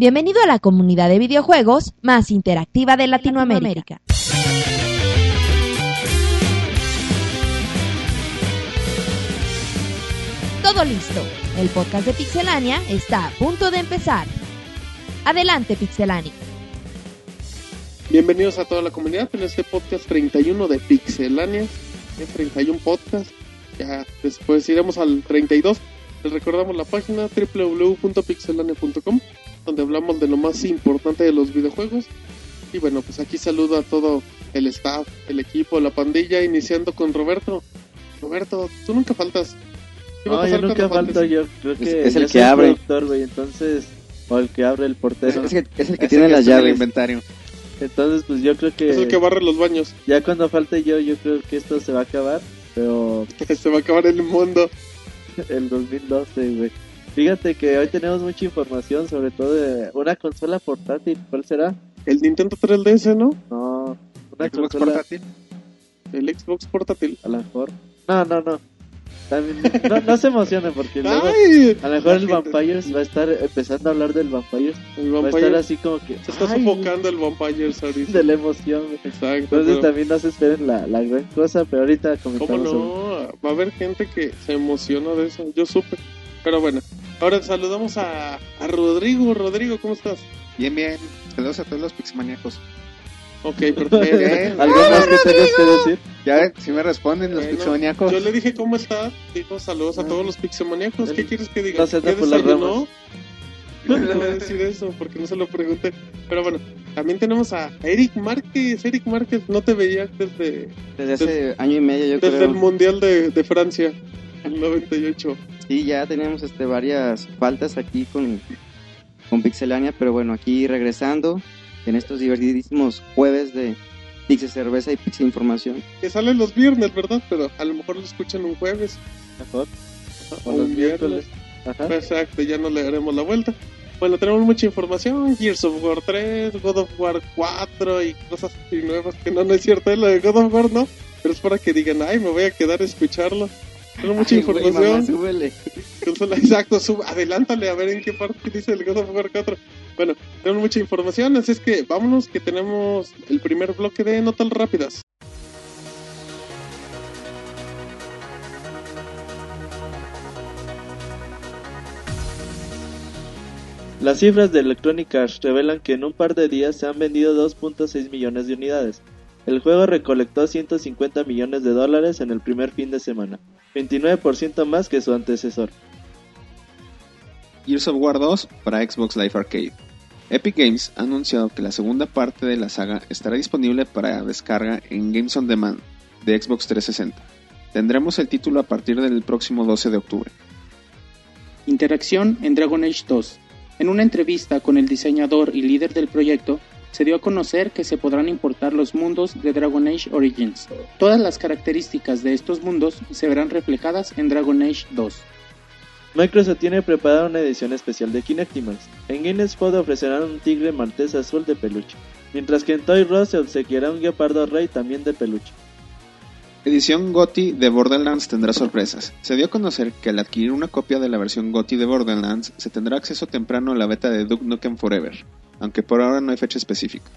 Bienvenido a la comunidad de videojuegos más interactiva de Latinoamérica. Todo listo. El podcast de Pixelania está a punto de empezar. Adelante, Pixelania. Bienvenidos a toda la comunidad en este podcast 31 de Pixelania. Es 31 podcast. Ya después iremos al 32. Les recordamos la página www.pixelania.com donde hablamos de lo más importante de los videojuegos. Y bueno, pues aquí saludo a todo el staff, el equipo, la pandilla, iniciando con Roberto. Roberto, tú nunca faltas. ¿Qué va a No, yo nunca falto, yo creo que Es- es el que abre. entonces, o el que abre el portero. Es, el que Es tiene el las en el llaves. inventario. Entonces, pues yo creo que, Es el que barre los baños. ya cuando falte yo, yo creo que esto se va a acabar, pero Se va a acabar el mundo. el 2012, güey. Fíjate que hoy tenemos mucha información, sobre todo de una consola portátil, ¿cuál será? El Nintendo 3DS, ¿no? No, una Xbox consola portátil. El Xbox portátil. a lo mejor. No, no, no. También, no, no se emocionen porque luego ¡Ay! a lo mejor el Vampires va a estar empezando a hablar del Vampires, El va a estar Vampire. así como que Se está ay, sofocando el Vampires ahorita. de la emoción. Exacto. Entonces pero- también no se esperen la, la gran cosa, pero ahorita ¿Cómo comentamos. sobre- no? Va a haber gente que se emociona de eso. Yo supe. Pero bueno, ahora saludamos a, a Rodrigo. Rodrigo, ¿cómo estás? Bien, bien. Saludos a todos los pixmaniacos. Ok, perfecto. ¿Algo más que tengas que decir? Ya si me responden los Bueno, pixmaniacos. Yo le dije cómo estás. Dijo saludos a todos los pixemaníacos. ¿Qué quieres que diga? no ¿Qué desayunó? ramas. No le voy a decir eso porque no se lo pregunté. Pero bueno, también tenemos a Eric Márquez. Eric Márquez, no te veía desde, Desde hace año y medio, yo desde creo. el Mundial de, de Francia, el 98. Sí, ya teníamos este, varias faltas aquí con, con Pixelania, pero bueno, aquí regresando en estos divertidísimos jueves de Pixel Cerveza y Pixel Información. Que sale los viernes, ¿verdad? Pero a lo mejor lo escuchan un jueves. Mejor. O O los miércoles. Ajá. Exacto, ya no le daremos la vuelta. Bueno, tenemos mucha información, Gears of War 3, God of War 4 y cosas así nuevas que no, no es cierto, lo de God of War no, pero es para que digan, ay, me voy a quedar a escucharlo. Tenemos mucha Ay, información. mamá, súbele. Consola- Exacto, sub, adelántale a ver en qué parte dice el God of War 4. Bueno, tenemos mucha información, así es que vámonos que tenemos el primer bloque de notas rápidas. Las cifras de Electronic Arts revelan que en un par de días se han vendido 2.6 millones de unidades. El juego recolectó 150 millones de dólares en el primer fin de semana, 29% más que su antecesor. Gears of War 2 para Xbox Live Arcade. Epic Games ha anunciado que la segunda parte de la saga estará disponible para descarga en Games on Demand de Xbox 360. Tendremos el título a partir del próximo 12 de octubre. Interacción en Dragon Age 2. En una entrevista con el diseñador y líder del proyecto, se dio a conocer que se podrán importar los mundos de Dragon Age Origins. Todas las características de estos mundos se verán reflejadas en Dragon Age 2. Microsoft tiene preparada una edición especial de Kinectimals. En GameSpot ofrecerán un tigre maltés azul de peluche, mientras que en Toy R Us se obsequiará un guepardo rey también de peluche. Edición GOTY de Borderlands tendrá sorpresas. Se dio a conocer que al adquirir una copia de la versión GOTY de Borderlands se tendrá acceso temprano a la beta de Duke Nukem Forever, aunque por ahora no hay fecha específica.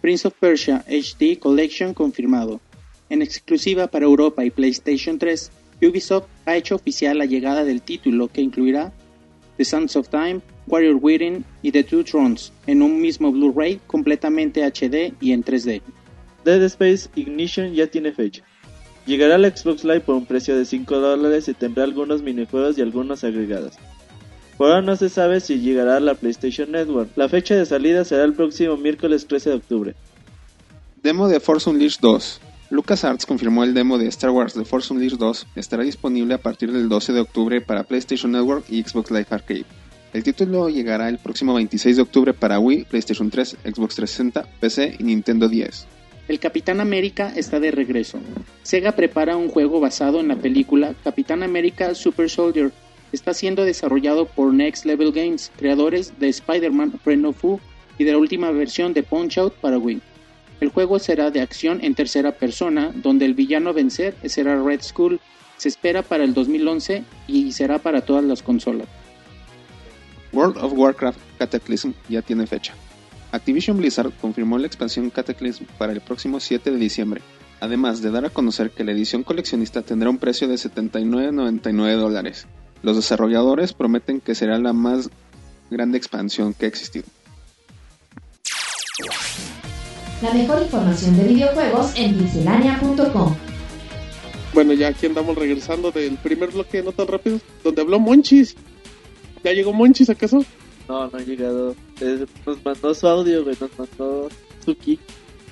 Prince of Persia HD Collection confirmado. En exclusiva para Europa y PlayStation 3, Ubisoft ha hecho oficial la llegada del título que incluirá The Sands of Time, Warrior Within y The Two Thrones en un mismo Blu-ray completamente HD y en 3D. Dead Space Ignition ya tiene fecha. Llegará al Xbox Live por un precio de 5 dólares y tendrá algunos minijuegos y algunos agregados. Por ahora no se sabe si llegará a la PlayStation Network. La fecha de salida será el próximo miércoles 13 de octubre. Demo de Force Unleashed 2. LucasArts confirmó el demo de Star Wars The Force Unleashed 2 estará disponible a partir del 12 de octubre para PlayStation Network y Xbox Live Arcade. El título llegará el próximo 26 de octubre para Wii, PlayStation 3, Xbox 360, PC y Nintendo 10. El Capitán América está de regreso. Sega prepara un juego basado en la película Capitán América Super Soldier. Está siendo desarrollado por Next Level Games, creadores de Spider-Man Friend of Who y de la última versión de Punch Out para Wii. El juego será de acción en tercera persona, donde el villano a vencer será Red Skull. Se espera para el 2011 y será para todas las consolas. World of Warcraft Cataclysm ya tiene fecha. Activision Blizzard confirmó la expansión Cataclysm para el próximo 7 de diciembre, además de dar a conocer que la edición coleccionista tendrá un precio de 79.99 dólares. Los desarrolladores prometen que será la más grande expansión que ha existido. La mejor información de videojuegos en pixelania.com. Bueno, ya aquí andamos regresando del primer bloque de Notas Rápidas, donde habló Monchis. ¿Ya llegó Monchis acaso? No, no ha llegado. Eh, nos mandó su audio, güey. Nos mandó su kick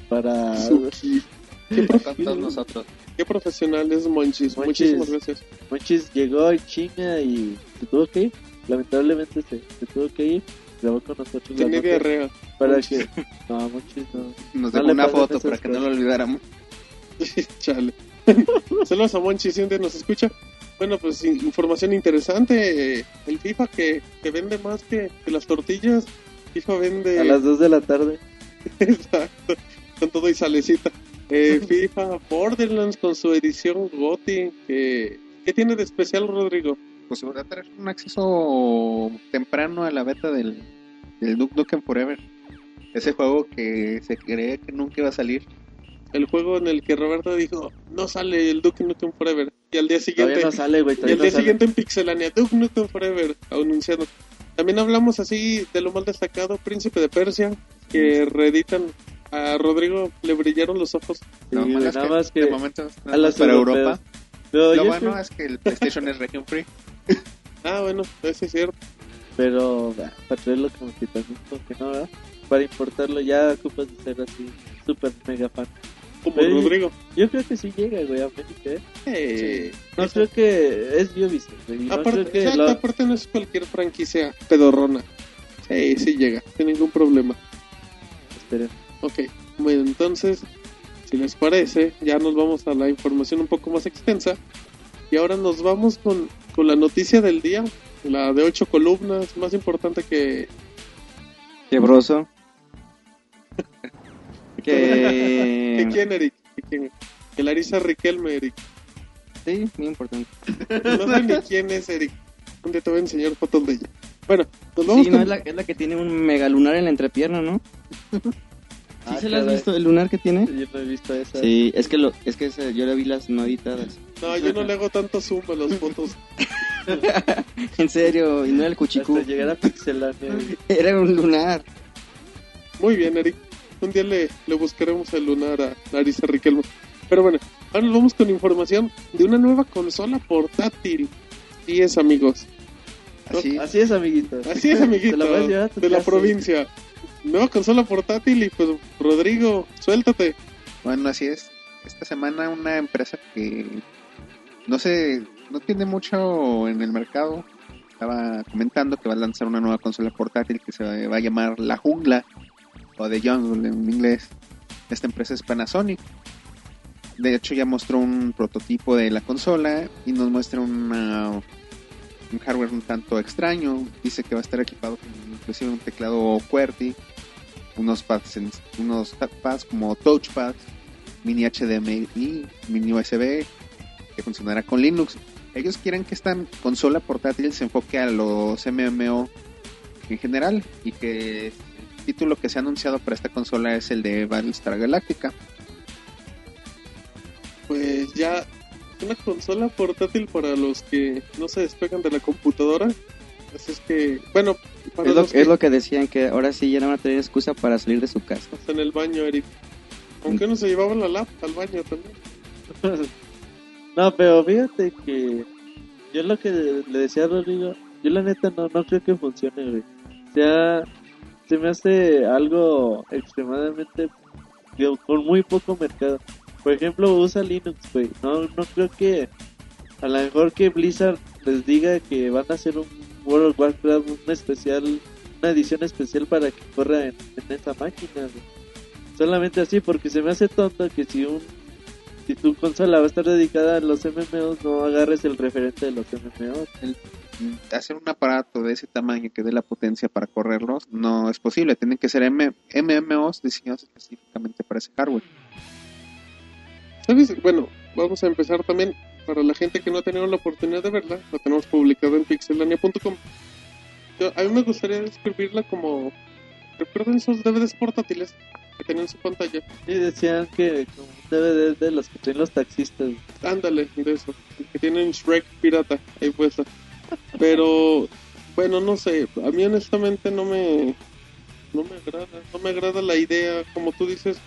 para. Suki. Qué, nosotros. qué profesional es Monchis. Monchis. Muchísimas gracias. Monchis llegó en chinga y se tuvo que ir. Lamentablemente se, se tuvo que ir. Grabó con nosotros nota diarrea. para que. No, Monchis no. Nos No dejó le una foto para que no lo olvidáramos. Chale. Saludos a Monchis, si un día nos escucha. Bueno, pues in- información interesante. El FIFA que, que vende más que, que las tortillas. FIFA vende. A las 2 de la tarde. Exacto. Con todo y salecita. Eh, FIFA Borderlands con su edición GOTY. Que, ¿Qué tiene de especial, Rodrigo? Pues va a tener un acceso temprano a la beta del, del Duke Nukem Forever. Ese juego que se cree que nunca iba a salir. El juego en el que Roberto dijo: No sale el Duke Nukem Forever. Y al día siguiente. Todavía no sale, güey. Y no día sale. siguiente en Pixelania, Duke Nukem Forever, anunciando. También hablamos así de lo más destacado, Príncipe de Persia, que reeditan a Rodrigo, le brillaron los ojos. Sí, No, es nada que más que. de momento nada a más para. Europa. Pero Lo bueno creo- es que el PlayStation es region free. Ah, bueno, eso es cierto. Pero bah, para traerlo como que que no, ¿verdad? Para importarlo ya ocupas de ser así, super mega fan. Como Sí. Rodrigo. Yo creo que sí llega, güey, a América, ¿eh? Eh, No creo que es Ubisoft, güey. No aparte, creo que exacto, lo... aparte no es cualquier franquicia pedorrona. Sí, sí llega, sin ningún problema. Esperen. Ok, bueno, entonces, si les parece, ya nos vamos a la información un poco más extensa. Y ahora nos vamos con, con la noticia del día, la de ocho columnas, más importante que... Quebroso. ¿Que que... quién, Eric? ¿Que quién? Que Larisa Riquelme, Eric. Sí, muy importante. No sé ni quién es, Eric. Un día te voy a enseñar fotos de ella. Bueno, nos vamos Sí, con... no, es la, es la que tiene un mega lunar en la entrepierna, ¿no? ¿Sí Ah, se la has visto el lunar que tiene? Yo no he visto esa. Sí, es que lo, es que ese- yo le vi las no editadas. No, yo no le hago tanto zoom a las fotos. En serio, y no era el Hasta cuchicú. llegar a Pixelania, güey. Era un lunar. Muy bien, Eric. Un día le, le buscaremos el lunar a Larisa Riquelme. Pero bueno, ahora nos vamos con información de una nueva consola portátil. Y es, amigos. Así, Así es, amiguitos. Así es, amiguito. La de la provincia. Nueva consola portátil y pues, Rodrigo, suéltate. bueno, así es. Esta semana una empresa que no sé, no tiene mucho en el mercado. Estaba comentando que va a lanzar una nueva consola portátil que se va a llamar La Jungla o The Jungle en inglés. Esta empresa es Panasonic. De hecho ya mostró un prototipo de la consola y nos muestra una, un hardware un tanto extraño. Dice que va a estar equipado con inclusive un teclado QWERTY, unos pads, unos pads como touchpads, mini HDMI, mini USB, que funcionará con Linux. Ellos quieren que esta consola portátil se enfoque a los MMO en general y que el título que se ha anunciado para esta consola es el de Battlestar Galactica. Pues ya, una consola portátil para los que no se despegan de la computadora. Así es que, bueno, Es lo, que es lo que decían, que ahora sí ya no van a tener excusa para salir de su casa. hasta en el baño, Eric. Aunque no se llevaba la lap al baño también. No, pero fíjate que yo lo que le decía a Rodrigo, yo la neta no, no creo que funcione, güey. O sea, se me hace algo extremadamente digo, con muy poco mercado. Por ejemplo, usa Linux, güey. No, no creo que a lo mejor que Blizzard les diga que van a hacer un World of Warcraft, un especial, una edición especial para que corra en, en esa máquina, güey. Solamente así, porque se me hace tonto que si un si tu consola va a estar dedicada a los MMOs, no agarres el referente de los MMOs. Mm, Hacer un aparato de ese tamaño que dé la potencia para correrlos no es posible. Tienen que ser M- MMOs diseñados específicamente para ese hardware. ¿Sabes? Bueno, vamos a empezar también. Para la gente que no ha tenido la oportunidad de verla, la tenemos publicada en pixelania.com. a mí me gustaría describirla como. ¿Recuerdan esos DVDs portátiles que tenían su pantalla? Y decían que como DVD de los que traen los taxistas. Ándale, de eso. Que tienen Shrek pirata ahí puesta. Pero, bueno, no sé. A mí honestamente no me. No me agrada. No me agrada la idea, como tú dices.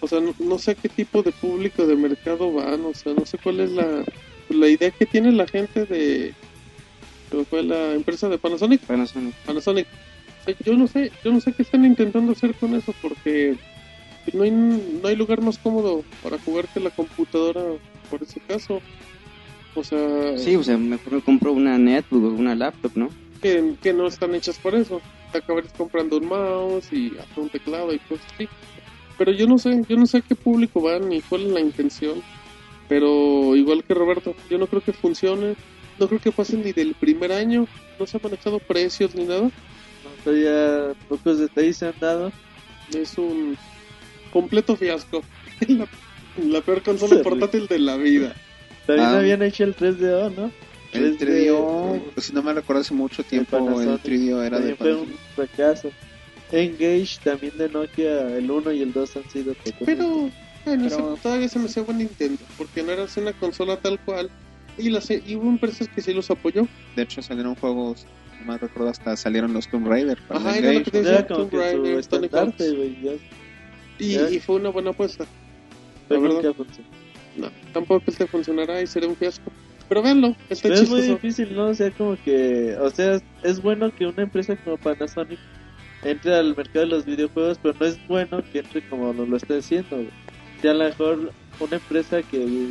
O sea, no, no sé a qué tipo de público de mercado van. O sea, no sé cuál es la. La idea que tiene la gente de. que fue la empresa de Panasonic. Panasonic. Panasonic. O sea, yo no sé, yo no sé qué están intentando hacer con eso porque no hay, no hay lugar más cómodo para jugar que la computadora por ese caso. O sea, Sí, o sea, mejor me compro una netbook o una laptop, ¿no? que, que no están hechas por eso. Te acabarías comprando un mouse y hasta un teclado y cosas así. Pero yo no sé, yo no sé a qué público van ni cuál es la intención. Pero igual que Roberto, yo no creo que funcione. No creo que pasen ni del primer año. No se han manejado precios ni nada. ¿no? Todavía pocos detalles se han dado. Es un completo fiasco. la, la peor consola Sí. portátil de la vida. También Ah. habían hecho el 3DO, ¿no? El 3D, 3DO, pues si no me recuerdo hace mucho tiempo, el Panasonic. 3DO era de También fue un Panasonic. fracaso. Engage también de Nokia, el 1 y el 2 han sido totalmente- Pero, bueno, Pero- eso todavía se me hacía buen intento. Porque no era así una consola tal cual. Y, las, y hubo empresas que sí los apoyó. De hecho, salieron juegos, no me recuerdo, hasta salieron los Tomb Raider. para Ajá, era lo que te decía, Tomb Raider, Tony ya. Y, Ya. y fue una buena apuesta. Pero verdad. nunca funcionó. No, tampoco te funcionará y será un fiasco. Pero véanlo, está Pero es muy difícil, ¿no? O sea, como que. O sea, es bueno que una empresa como Panasonic entre al mercado de los videojuegos, pero no es bueno que entre como lo, lo está haciendo. sea, a lo mejor una empresa que,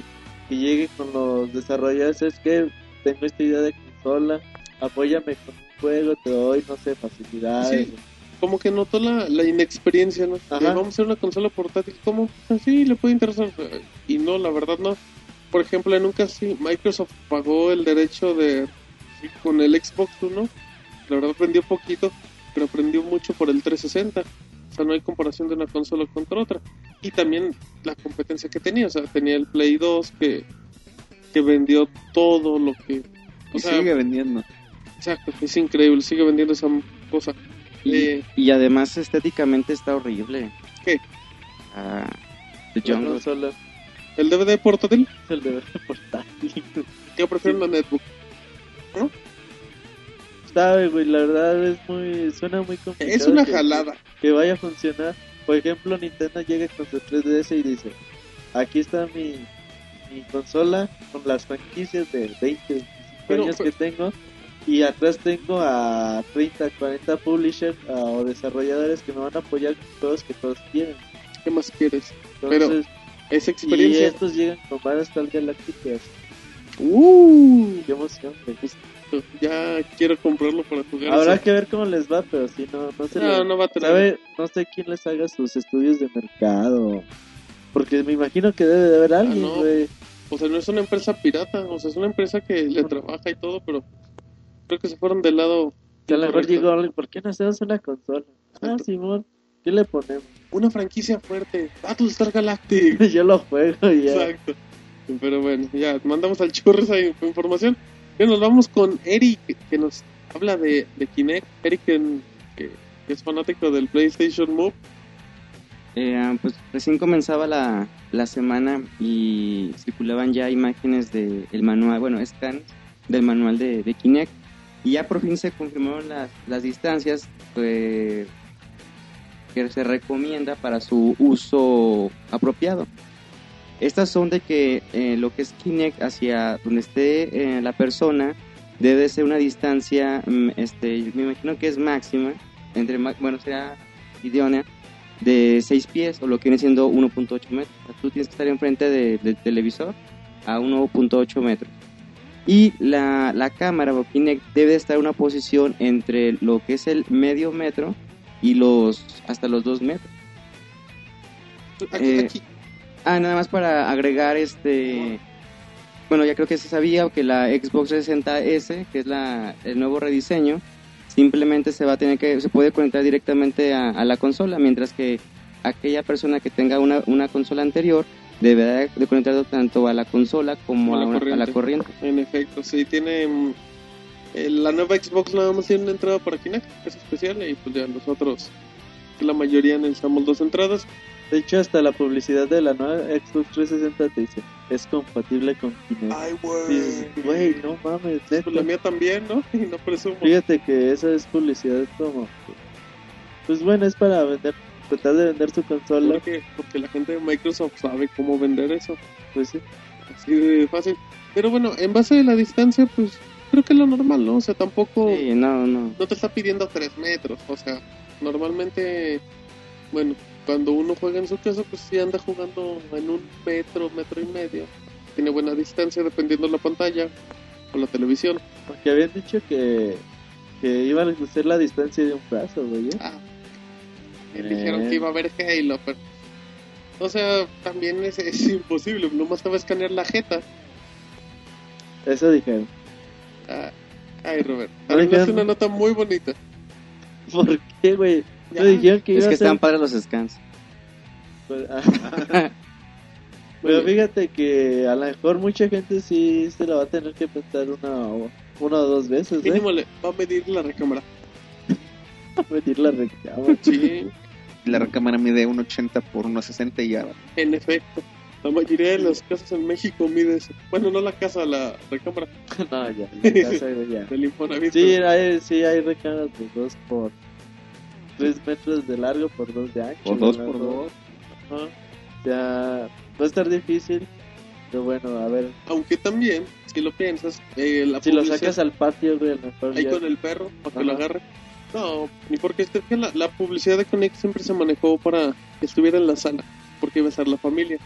que llegue con los desarrolladores es que tengo esta idea de consola, apóyame con un juego, te doy, no sé, facilidades. Sí. Como que notó la, la inexperiencia, ¿no? Ajá. vamos a hacer una consola portátil, ¿cómo? Ah, Sí, le puede interesar. Y no, la verdad no. Por ejemplo, en un caso sí, Microsoft pagó el derecho de con el Xbox One, La verdad aprendió poquito, pero aprendió mucho por el 360. O sea, no hay comparación de una consola contra otra. Y también la competencia que tenía. O sea, tenía el Play 2 que, que vendió todo lo que... O Y sea, sigue vendiendo. exacto, es increíble. Sigue vendiendo esa cosa. Y, Eh, y además estéticamente está horrible. ¿Qué? Ah, The Jungle. consola el DVD portátil, es el de portátil. yo prefiero la netbook. Sabe, güey, la verdad es muy. Suena muy complicado. Es una que- jalada. que vaya a funcionar. Por ejemplo, Nintendo llega con su 3DS y dice, aquí está mi, mi consola con las franquicias de 20, 25 Pero, años pero- que tengo y atrás tengo a 30, 40 publishers o desarrolladores que me van a apoyar con juegos que todos quieren. ¿Qué más quieres? Entonces, Esa y experiencia. estos llegan con varias tal galácticas. Uh, Qué emoción, me ya quiero comprarlo para jugar. Habrá eso. que ver cómo les va, pero si no, no se No, le- no va a tener. ¿Sabe? No sé quién les haga sus estudios de mercado. Porque me imagino que debe de haber alguien, no. güey. O sea, no es una empresa pirata. O sea, es una empresa que le trabaja y todo, pero creo que se fueron del lado. Que a lo mejor incorrecto. llegó alguien, ¿por qué no hacemos una consola? Ah. Simón, ¿qué le ponemos? Una franquicia fuerte. Battlestar Galactic. Yo lo juego ya. Exacto. Pero bueno, ya mandamos al churro esa información. Ya nos vamos con Eric, que nos habla de, de Kinect. Eric, que es fanático del PlayStation Move. Eh, pues recién comenzaba la, la semana y circulaban ya imágenes del manual, bueno, scans del manual de, de Kinect. Y ya por fin se confirmaron las, las distancias eh, que se recomienda para su uso apropiado. Estas son de que eh, lo que es Kinect hacia donde esté eh, la persona debe ser una distancia, mm, este, me imagino que es máxima, entre, bueno, será idónea, de 6 pies o lo que viene siendo 1.8 metros. O sea, tú tienes que estar enfrente de- del televisor a 1.8 metros. Y la, la cámara o Kinect debe estar en una posición entre lo que es el medio metro y los hasta los 2 metros. Aquí, Eh, aquí. Ah, nada más para agregar este. Bueno, ya creo que se sabía que la Xbox 360S, que es la, el nuevo rediseño, simplemente se va a tener que se puede conectar directamente a, a la consola, mientras que aquella persona que tenga una, una consola anterior deberá de conectarlo tanto a la consola como A la una- a la corriente. corriente. En efecto, sí, tiene. mm, Eh, la nueva Xbox nada más tiene una entrada para Kinect, que es especial, y pues ya nosotros, la mayoría necesitamos dos entradas. De hecho, hasta la publicidad de la nueva Xbox 360 te dice, es compatible con Kinect. Ay, Dices, güey, no mames, Pues la mía también, ¿no? Y no presumo. Fíjate que esa es publicidad como... Pues bueno, es para vender, tratar de vender su consola. Porque, porque la gente de Microsoft sabe cómo vender eso. Pues sí. Así de fácil. Pero bueno, en base a la distancia, pues creo que es lo normal, ¿no? O sea, tampoco Sí, no, no. no te está pidiendo 3 metros. O sea, normalmente, bueno, cuando uno juega en su casa, pues sí anda jugando en un metro, metro y medio. Tiene buena distancia dependiendo de la pantalla o la televisión. Porque habían dicho que, que iban a hacer la distancia de un brazo, güey. ¿eh? Ah, Eh. dijeron que iba a haber Halo, pero... O sea, también es, es imposible, nomás te va a escanear la jeta. Eso dijeron. Ah, ay, Robert, arreglaste dijeron- una nota muy bonita. ¿Por qué, güey? Ya. Dijeron que Es que a ser... están padres los scans. Pues, ah. Pero fíjate que a lo mejor mucha gente sí se la va a tener que pensar una o, una o dos veces, ¿eh? Mínimo le va a medir la recámara. Medir la recámara. Sí, La recámara mide 1.80 por 1.60 y ya. en efecto. La mayoría de las casas en México mide eso. Bueno, no la casa, la recámara no, ya, en casa, ya. del Infonavit. Sí, hay, sí hay recámaras de 2 por 3 metros de largo por 2 de ancho. Por 2 ¿no? por 2. Ajá. O sea, va a estar difícil. Pero bueno, a ver. Aunque también, si lo piensas, eh, la Si lo sacas al patio, güey, a lo mejor ahí ya- con el perro para que Ajá. lo agarre. No, ni porque esté que la, la publicidad de Connect siempre se manejó para que estuviera en la sala, porque iba a estar la familia.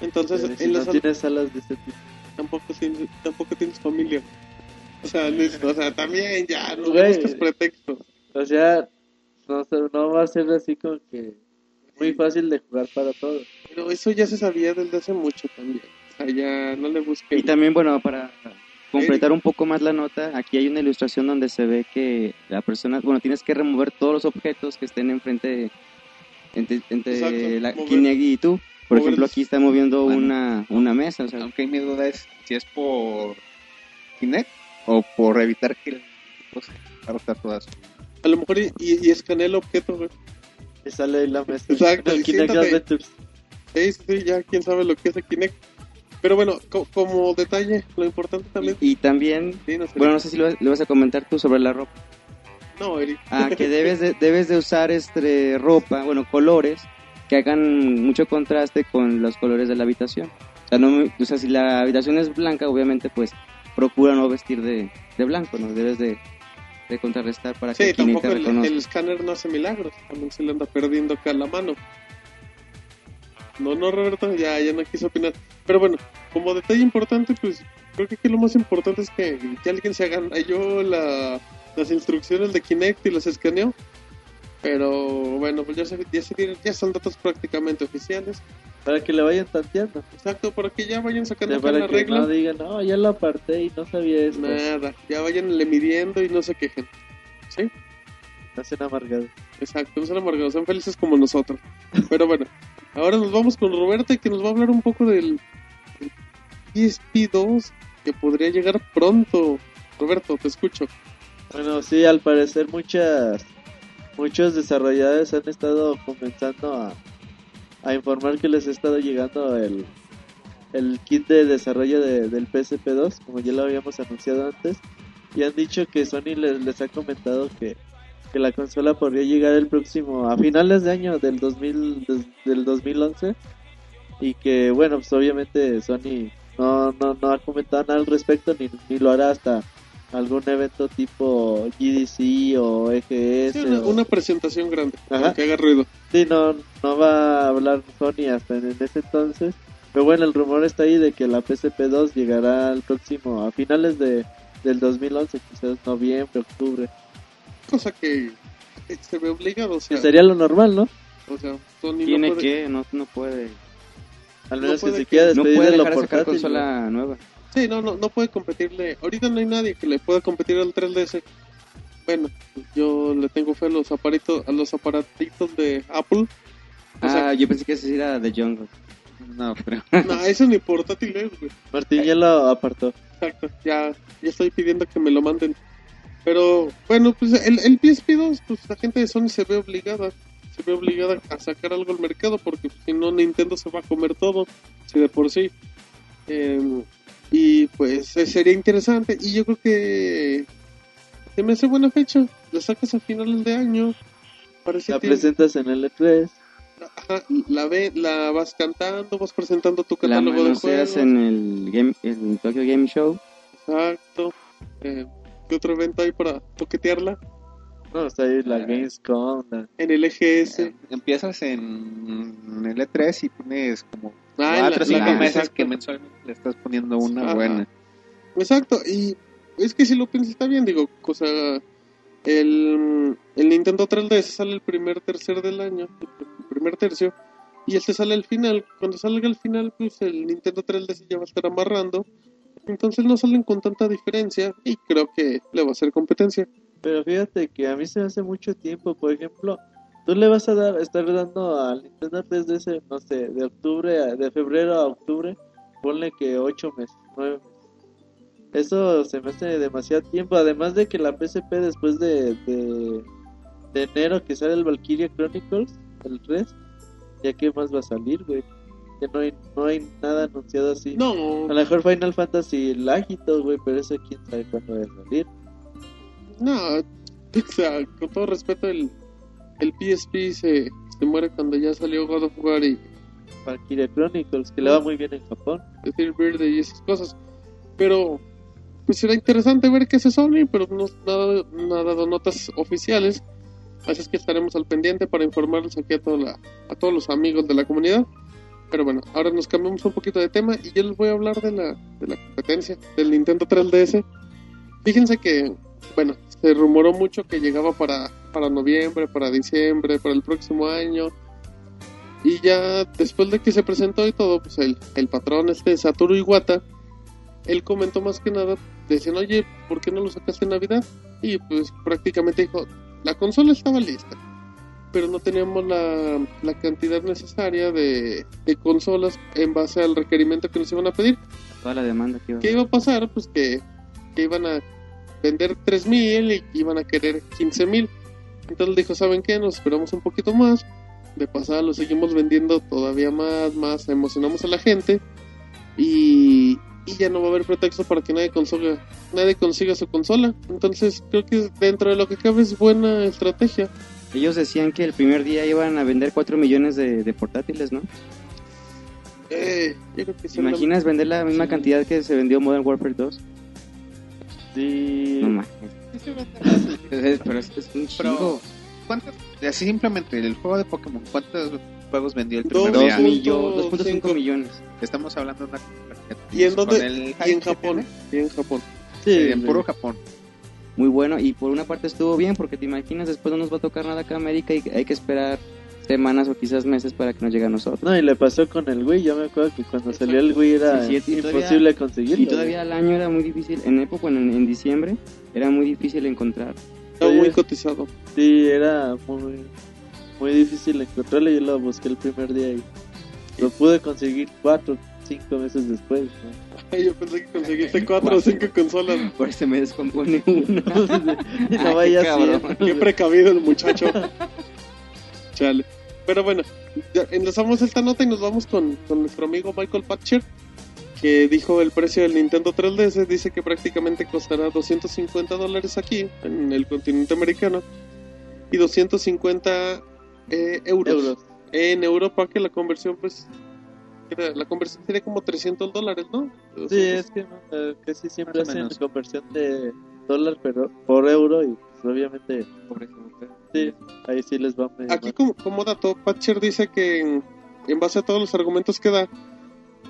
Entonces, si en la no sala tienes salas de este tipo. tampoco tienes, tampoco tienes familia. O sea, Luis, o sea, también ya, no Güey. busques pretexto. O sea, no, no va a ser así como que muy fácil de jugar para todos. Pero eso ya se sabía desde hace mucho también. O sea, ya no le busques. Y también, bueno, para completar un poco más la nota, aquí hay una ilustración donde se ve que la persona, bueno, tienes que remover todos los objetos que estén enfrente, entre, entre Exacto, la Kinect y tú. Por mover ejemplo, aquí está moviendo Bueno. una, una mesa, o sea, Aunque mi duda es si es por Kinect o por evitar que el a rotar todas. A lo mejor y, y, y escanea el objeto, güey. Y sale la mesa. Exacto, El Kinect. Adventures. Sí, sí, ya quién sabe lo que es el Kinect. Pero bueno, co- como detalle, lo importante también. y, y también, Sí, no sé. bueno, no sé si lo, le vas a comentar tú sobre la ropa. no, Eric. Ah, que debes de, debes de usar este ropa, bueno, colores que hagan mucho contraste con los colores de la habitación. O sea, no, o sea, si la habitación es blanca, obviamente, pues procura no vestir de, de blanco, ¿no? Debes de, de contrarrestar para que Sí, el Kinect tampoco te el, el escáner no hace milagros. También se le anda perdiendo acá la mano. No, no, Roberto, ya, ya no quiso opinar. Pero bueno, como detalle importante, pues creo que aquí lo más importante es que, que alguien se haga yo la, las instrucciones de Kinect y las escaneó. Pero bueno, pues ya, se, ya, se ya son datos prácticamente oficiales. Para que le vayan tanteando. Exacto, para que ya vayan sacando Ya para que regla. no digan, no, ya lo aparté y no sabía esto. Nada, ya vayan le midiendo y no se quejen. ¿Sí? Hacen amargado. Exacto, no sean amargados, sean felices como nosotros. Pero bueno, ahora nos vamos con Roberta que nos va a hablar un poco del, del PSP2 que podría llegar pronto. Roberto, te escucho. Bueno, sí, al parecer muchas muchos desarrolladores han estado comenzando a, informar que les ha estado llegando el, el kit de desarrollo de- del PSP2, como ya lo habíamos anunciado antes, y han dicho que Sony les, ha comentado que, que la consola podría llegar el próximo, a finales de año del, 2000, des- del 2011, y que bueno, pues obviamente Sony no, no, no ha comentado nada al respecto, ni, ni lo hará hasta algún evento tipo GDC o EGS. Sí, una, o- una presentación grande, Ajá. que haga ruido. Sí, no, no va a hablar Sony hasta en, en ese entonces. Pero bueno, el rumor está ahí de que la PSP2 llegará al próximo, a finales de, del 2011, quizás noviembre, octubre. Cosa que se ve obligado, o Que sea, sería lo normal, ¿no? o sea Sony Tiene no puede... que, no, no puede, Al No menos que puede se que- quiera no despedir puede de lo dejar de sacar portátil. consola nueva. Sí, no, no, no puede competirle. Ahorita no hay nadie que le pueda competir al 3DS. Bueno, yo le tengo fe a los aparatos, a los aparatitos de Apple. O sea, Ah, yo pensé que ese era de Jungle. No, pero no, eso ni portátil es, güey. Martín ya lo apartó. Exacto, ya, ya estoy pidiendo que me lo manden. Pero bueno, pues el, el PSP 2, pues la gente de Sony se ve obligada, se ve obligada a sacar algo al mercado porque pues, si no Nintendo se va a comer todo, si de por sí. Eh, y pues eh, sería interesante y yo creo que se me hace buena fecha. La sacas a finales de año. Parece La presentas en el E E3. Ajá, la ve, la vas cantando, vas presentando tu La catálogo de manoseas juegos. en el, game, el Tokyo Game Show. Exacto. Eh, ¿Qué otro evento hay para toquetearla? No, está ahí la Gamescom. la- En el EGS. Empiezas en el E3 y pones como Ah, cuatro cinco la- meses exacto. que mensualmente le estás poniendo una Ajá. buena. Exacto, y es que si lo piensas está bien, digo, o sea, el, el Nintendo 3DS sale el primer tercer del año, el primer tercio, y este sale al final. Cuando salga al final, pues el Nintendo 3DS ya va a estar amarrando, entonces no salen con tanta diferencia y creo que le va a hacer competencia. Pero fíjate que a mí se hace mucho tiempo. Por ejemplo, tú le vas a dar, estar dando al Nintendo 3DS, no sé, de octubre, a- de febrero a octubre, ponle que 8 meses, 9 meses. Eso se me hace demasiado tiempo. Además de que la PSP después de, de, de enero que sale el Valkyria Chronicles, el 3, ya que más va a salir, güey. Ya no hay, no hay nada anunciado así. No, A lo mejor Final Fantasy Lágitos, güey, pero eso quién sabe cuándo va a salir. no, o sea, con todo respeto, el, el PSP se, se muere cuando ya salió God of War y Valkyria Chronicles, que le va muy bien en Japón. decir verde y esas cosas. Pero pues será interesante ver qué hace Sony, pero no nada, no ha dado notas oficiales. Así es que estaremos al pendiente para informarles aquí a, toda la- a todos los amigos de la comunidad. Pero bueno, ahora nos cambiamos un poquito de tema y yo les voy a hablar de la, de la competencia del Nintendo 3DS. Fíjense que, bueno, se rumoró mucho que llegaba para, para noviembre, para diciembre, para el próximo año. Y ya después de que se presentó y todo, pues el, el patrón este Satoru Iwata, él comentó más que nada, decían, oye, ¿por qué no lo sacaste en Navidad? Y pues prácticamente dijo, la consola estaba lista, pero no teníamos la, la cantidad necesaria de, de consolas en base al requerimiento que nos iban a pedir. Toda la demanda que iba a ¿Qué iba a pasar? Pues que, que iban a vender 3.000 y iban a querer 15.000. Entonces dijo, ¿saben qué? Nos esperamos un poquito más. De pasada lo seguimos vendiendo todavía más, más, emocionamos a la gente. Y, y ya no va a haber pretexto para que nadie consiga, nadie consiga su consola. Entonces creo que dentro de lo que cabe es buena estrategia. Ellos decían que el primer día iban a vender 4 millones de, de portátiles, ¿no? Eh, yo creo que ¿Te imaginas vender la misma Sí. cantidad que se vendió Modern Warfare 2? Sí. No mames. Pero es, es un chingo. ¿cuántos? Así simplemente, el juego de Pokémon, ¿cuántos juegos vendió el primer Dos día? mil. Millo- 2.5 cinco. millones. Estamos hablando de una... ¿Y en con dónde? el Y en que Japón. Y en Japón. Sí, eh, en güey. puro Japón. Muy bueno. Y por una parte estuvo bien, porque te imaginas, después no nos va a tocar nada acá en América y hay que esperar semanas o quizás meses para que nos llegue a nosotros. No, y le pasó con el Wii. Yo me acuerdo que cuando salió el Wii era Sí, sí, y todavía- imposible conseguirlo. Y todavía al año era muy difícil, en época, en, en diciembre, era muy difícil encontrar. Está Sí. muy cotizado. Sí, era muy, muy difícil encontrarlo. Yo lo busqué el primer día y lo pude conseguir cuatro, cinco meses después. ¿no? Yo pensé que conseguiste cuatro o cinco consolas. Por eso me descompone una. y Ah, no vaya qué así. Qué precavido el muchacho. Chale. Pero bueno, ya enlazamos esta nota y nos vamos con, con nuestro amigo Michael Patcher, que dijo el precio del Nintendo 3DS. Dice que prácticamente costará 250 dólares aquí, en el continente americano, y 250 eh, euros, Euros. en Europa, que la conversión, pues, la conversión sería como 300 dólares, ¿no? Sí, es que eh, casi siempre hacen menos. conversión de dólar pero por euro y pues, obviamente sí, ahí sí les va Aquí como, como dato, Patcher dice que en, en base a todos los argumentos que da,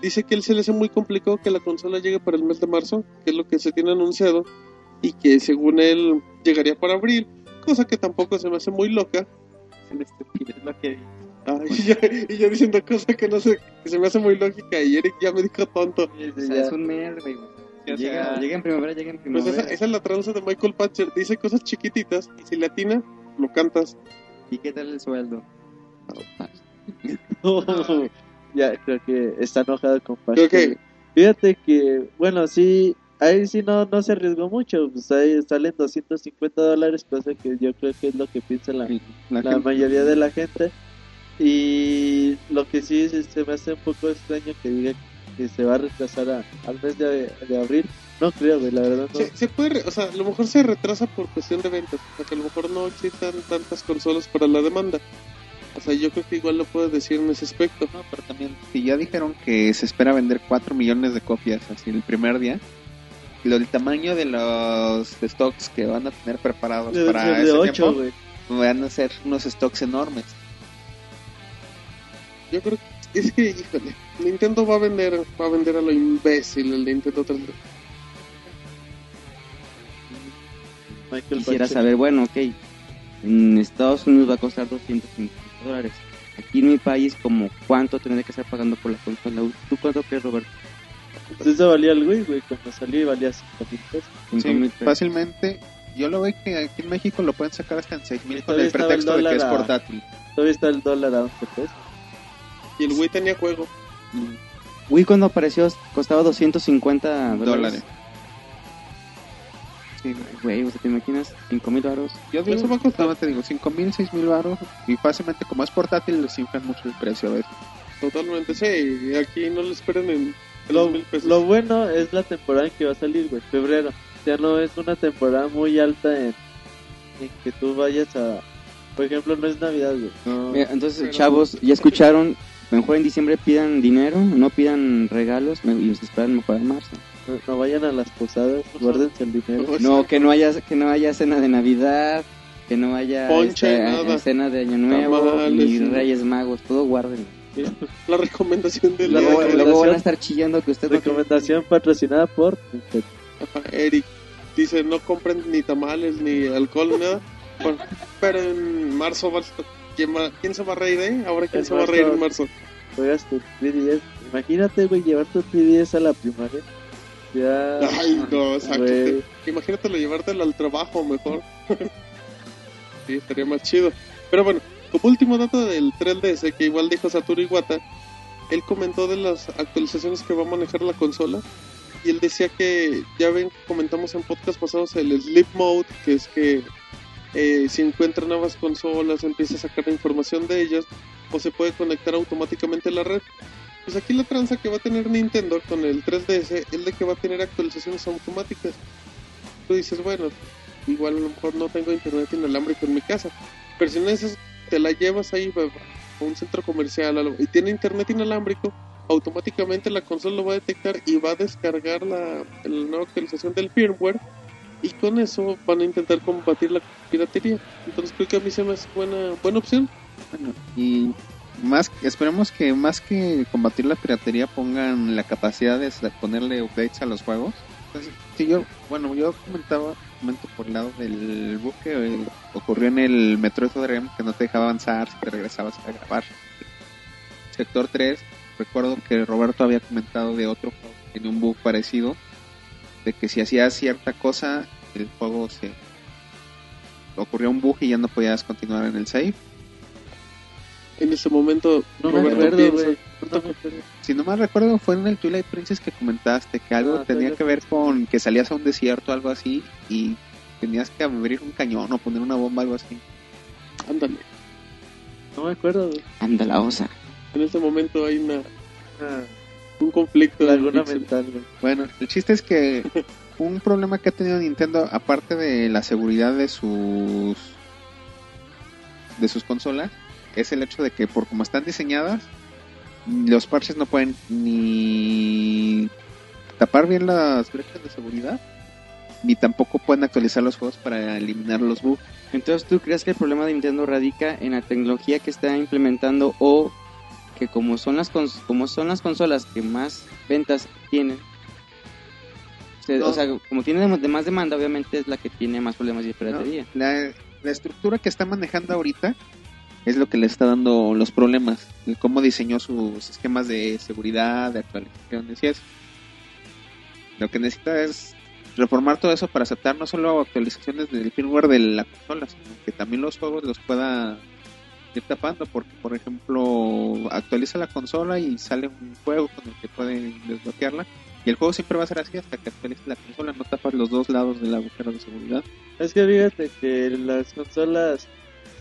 dice que él se le hace muy complicado que la consola llegue para el mes de marzo, que es lo que se tiene anunciado, y que según él llegaría para abril, cosa que tampoco se me hace muy loca. Es lo que y, yo, y yo diciendo cosa que no sé, que se me hace muy lógica, y Eric ya me dijo tonto. O sea, es un mes, güey. O llega, sea- llega en primavera, llega en Pues primavera. esa, esa es la tranza de Michael Patcher, dice cosas chiquititas, y si le atina, lo cantas. ¿Y qué tal el sueldo? ya creo que está enojado con Pache. que Fíjate que, bueno, sí, ahí sí no, no se arriesgó mucho. Pues ahí salen 250 dólares, cosa que yo creo que es lo que piensa la, La la mayoría de la gente. Y lo que sí se- se me hace un poco extraño que diga que se va a retrasar a- al mes de, de abril. No creo, güey, la verdad no. Se, se puede, o sea, a lo mejor se retrasa por cuestión de ventas, o sea, que a lo mejor no existan tantas consolas para la demanda. O sea, yo creo que igual lo puedes decir en ese aspecto. No, pero también, si ya dijeron que se espera vender 4 millones de copias así el primer día, lo, el tamaño de los stocks que van a tener preparados De- para de ese ocho, tiempo güey. van a ser unos stocks enormes. Yo creo que es que, híjole, Nintendo va a vender, va a vender a lo imbécil el Nintendo 3D. Michael Quisiera Bachelet. saber, bueno, ok, en Estados Unidos va a costar 250 dólares. Aquí en mi país, como cuánto tendré que estar pagando por la consola. ¿Tú cuánto crees, Roberto? Pues eso valía el Wii, güey. Cuando salió y valía 5 mil pesos. Cinco Sí, mil pesos. fácilmente. Yo lo veo que aquí en México lo pueden sacar hasta en 6 mil con el pretexto el de que es dólar a- portátil. Todavía está el dólar a 11 pesos. Y el Wii tenía juego. Wii cuando apareció costaba 250 dólares. Dólares. Sí, Güey, ¿te imaginas? 5 mil baros. yo digo, Eso va a costar. no, te digo, 5 mil, 6 mil baros. Y fácilmente, como es portátil, les inflan mucho el precio a veces. Totalmente, sí. y Aquí no le esperen en Lo, 3 mil pesos. lo bueno es la temporada en que va a salir, güey. Febrero. Ya no es una temporada muy alta en, en que tú vayas a... Por ejemplo, no es Navidad, güey. No, Mira, entonces, pero- chavos, ya escucharon. Mejor en diciembre pidan dinero, no pidan regalos me- y se esperan mejor a marzo. No, no vayan a las posadas, guárdense el dinero. Pues, No, que no haya que no haya cena de Navidad, que no haya Ponche, nada. cena de Año Nuevo, Tamales, ni. Reyes Magos, todo guarden. La recomendación de La la Luego, recomendación- luego van a estar chillando que usted no tiene- Recomendación patrocinada por Eric dice no compren ni tamales ni alcohol nada Bueno, pero en marzo va ¿quién, va- quién se va a reír eh? ahora quién En se va a marzo. reír en marzo Juegas tu 3DS. Imagínate, güey, llevar tu 3DS a la primaria. Ya... ay no exacto. imagínatelo llevártelo al trabajo mejor. Sí estaría más chido. Pero bueno como último dato del 3DS que igual dijo Satoru Iwata él comentó de las actualizaciones que va a manejar la consola y él decía que ya ven que comentamos en podcast pasados el sleep mode que es que eh, si encuentra nuevas consolas empieza a sacar información de ellas o se puede conectar automáticamente a la red pues aquí la tranza que va a tener Nintendo con el 3DS es de que va a tener actualizaciones automáticas. Tú dices bueno igual a lo mejor no tengo internet inalámbrico en mi casa pero si no es te la llevas ahí a un centro comercial y tiene internet inalámbrico automáticamente la consola lo va a detectar y va a descargar la, la nueva actualización del firmware y con eso van a intentar combatir la piratería. Entonces creo que a mí se me hace buena buena opción. Bueno, y más esperemos que más que combatir la piratería pongan la capacidad de ponerle updates a los juegos. Entonces, sí, yo, bueno, yo comentaba, comento por el lado del bug que eh, ocurrió en el Metroid Dream que no te dejaba avanzar si te regresabas a grabar. Sector 3, recuerdo que Roberto había comentado de otro juego que un bug parecido, de que si hacías cierta cosa, el juego se ocurrió un bug y ya no podías continuar en el save. En ese momento No me acuerdo, piensa-. No me acuerdo. Si no mal recuerdo, fue en el Twilight Princess que comentaste que algo Ah, tenía que ver con que salías a un desierto o algo así y tenías que abrir un cañón o poner una bomba algo así. ándale No me acuerdo, güey. Anda la osa. en este momento hay una Ah, un conflicto de pixel. mental, güey. Bueno, el chiste es que un problema que ha tenido Nintendo, aparte de la seguridad de sus de sus consolas, es el hecho de que por como están diseñadas, los parches no pueden ni tapar bien las brechas de seguridad, ni tampoco pueden actualizar los juegos para eliminar los bugs. Entonces, ¿tú crees que el problema de Nintendo radica en la tecnología que está implementando o que como son las como son las consolas que más ventas tienen? se- No. O sea, como tiene de más demanda, obviamente es la que tiene más problemas de piratería. La, la estructura que está manejando ahorita es lo que le está dando los problemas. El cómo diseñó sus esquemas de seguridad, de actualizaciones y eso. Lo que necesita es reformar todo eso para aceptar no solo actualizaciones del firmware de la consola, sino que también los juegos los pueda ir tapando. Porque, por ejemplo, actualiza la consola y sale un juego con el que pueden desbloquearla. Y el juego siempre va a ser así hasta que actualices la consola, no tapas los dos lados del agujero de seguridad. Es que fíjate que las consolas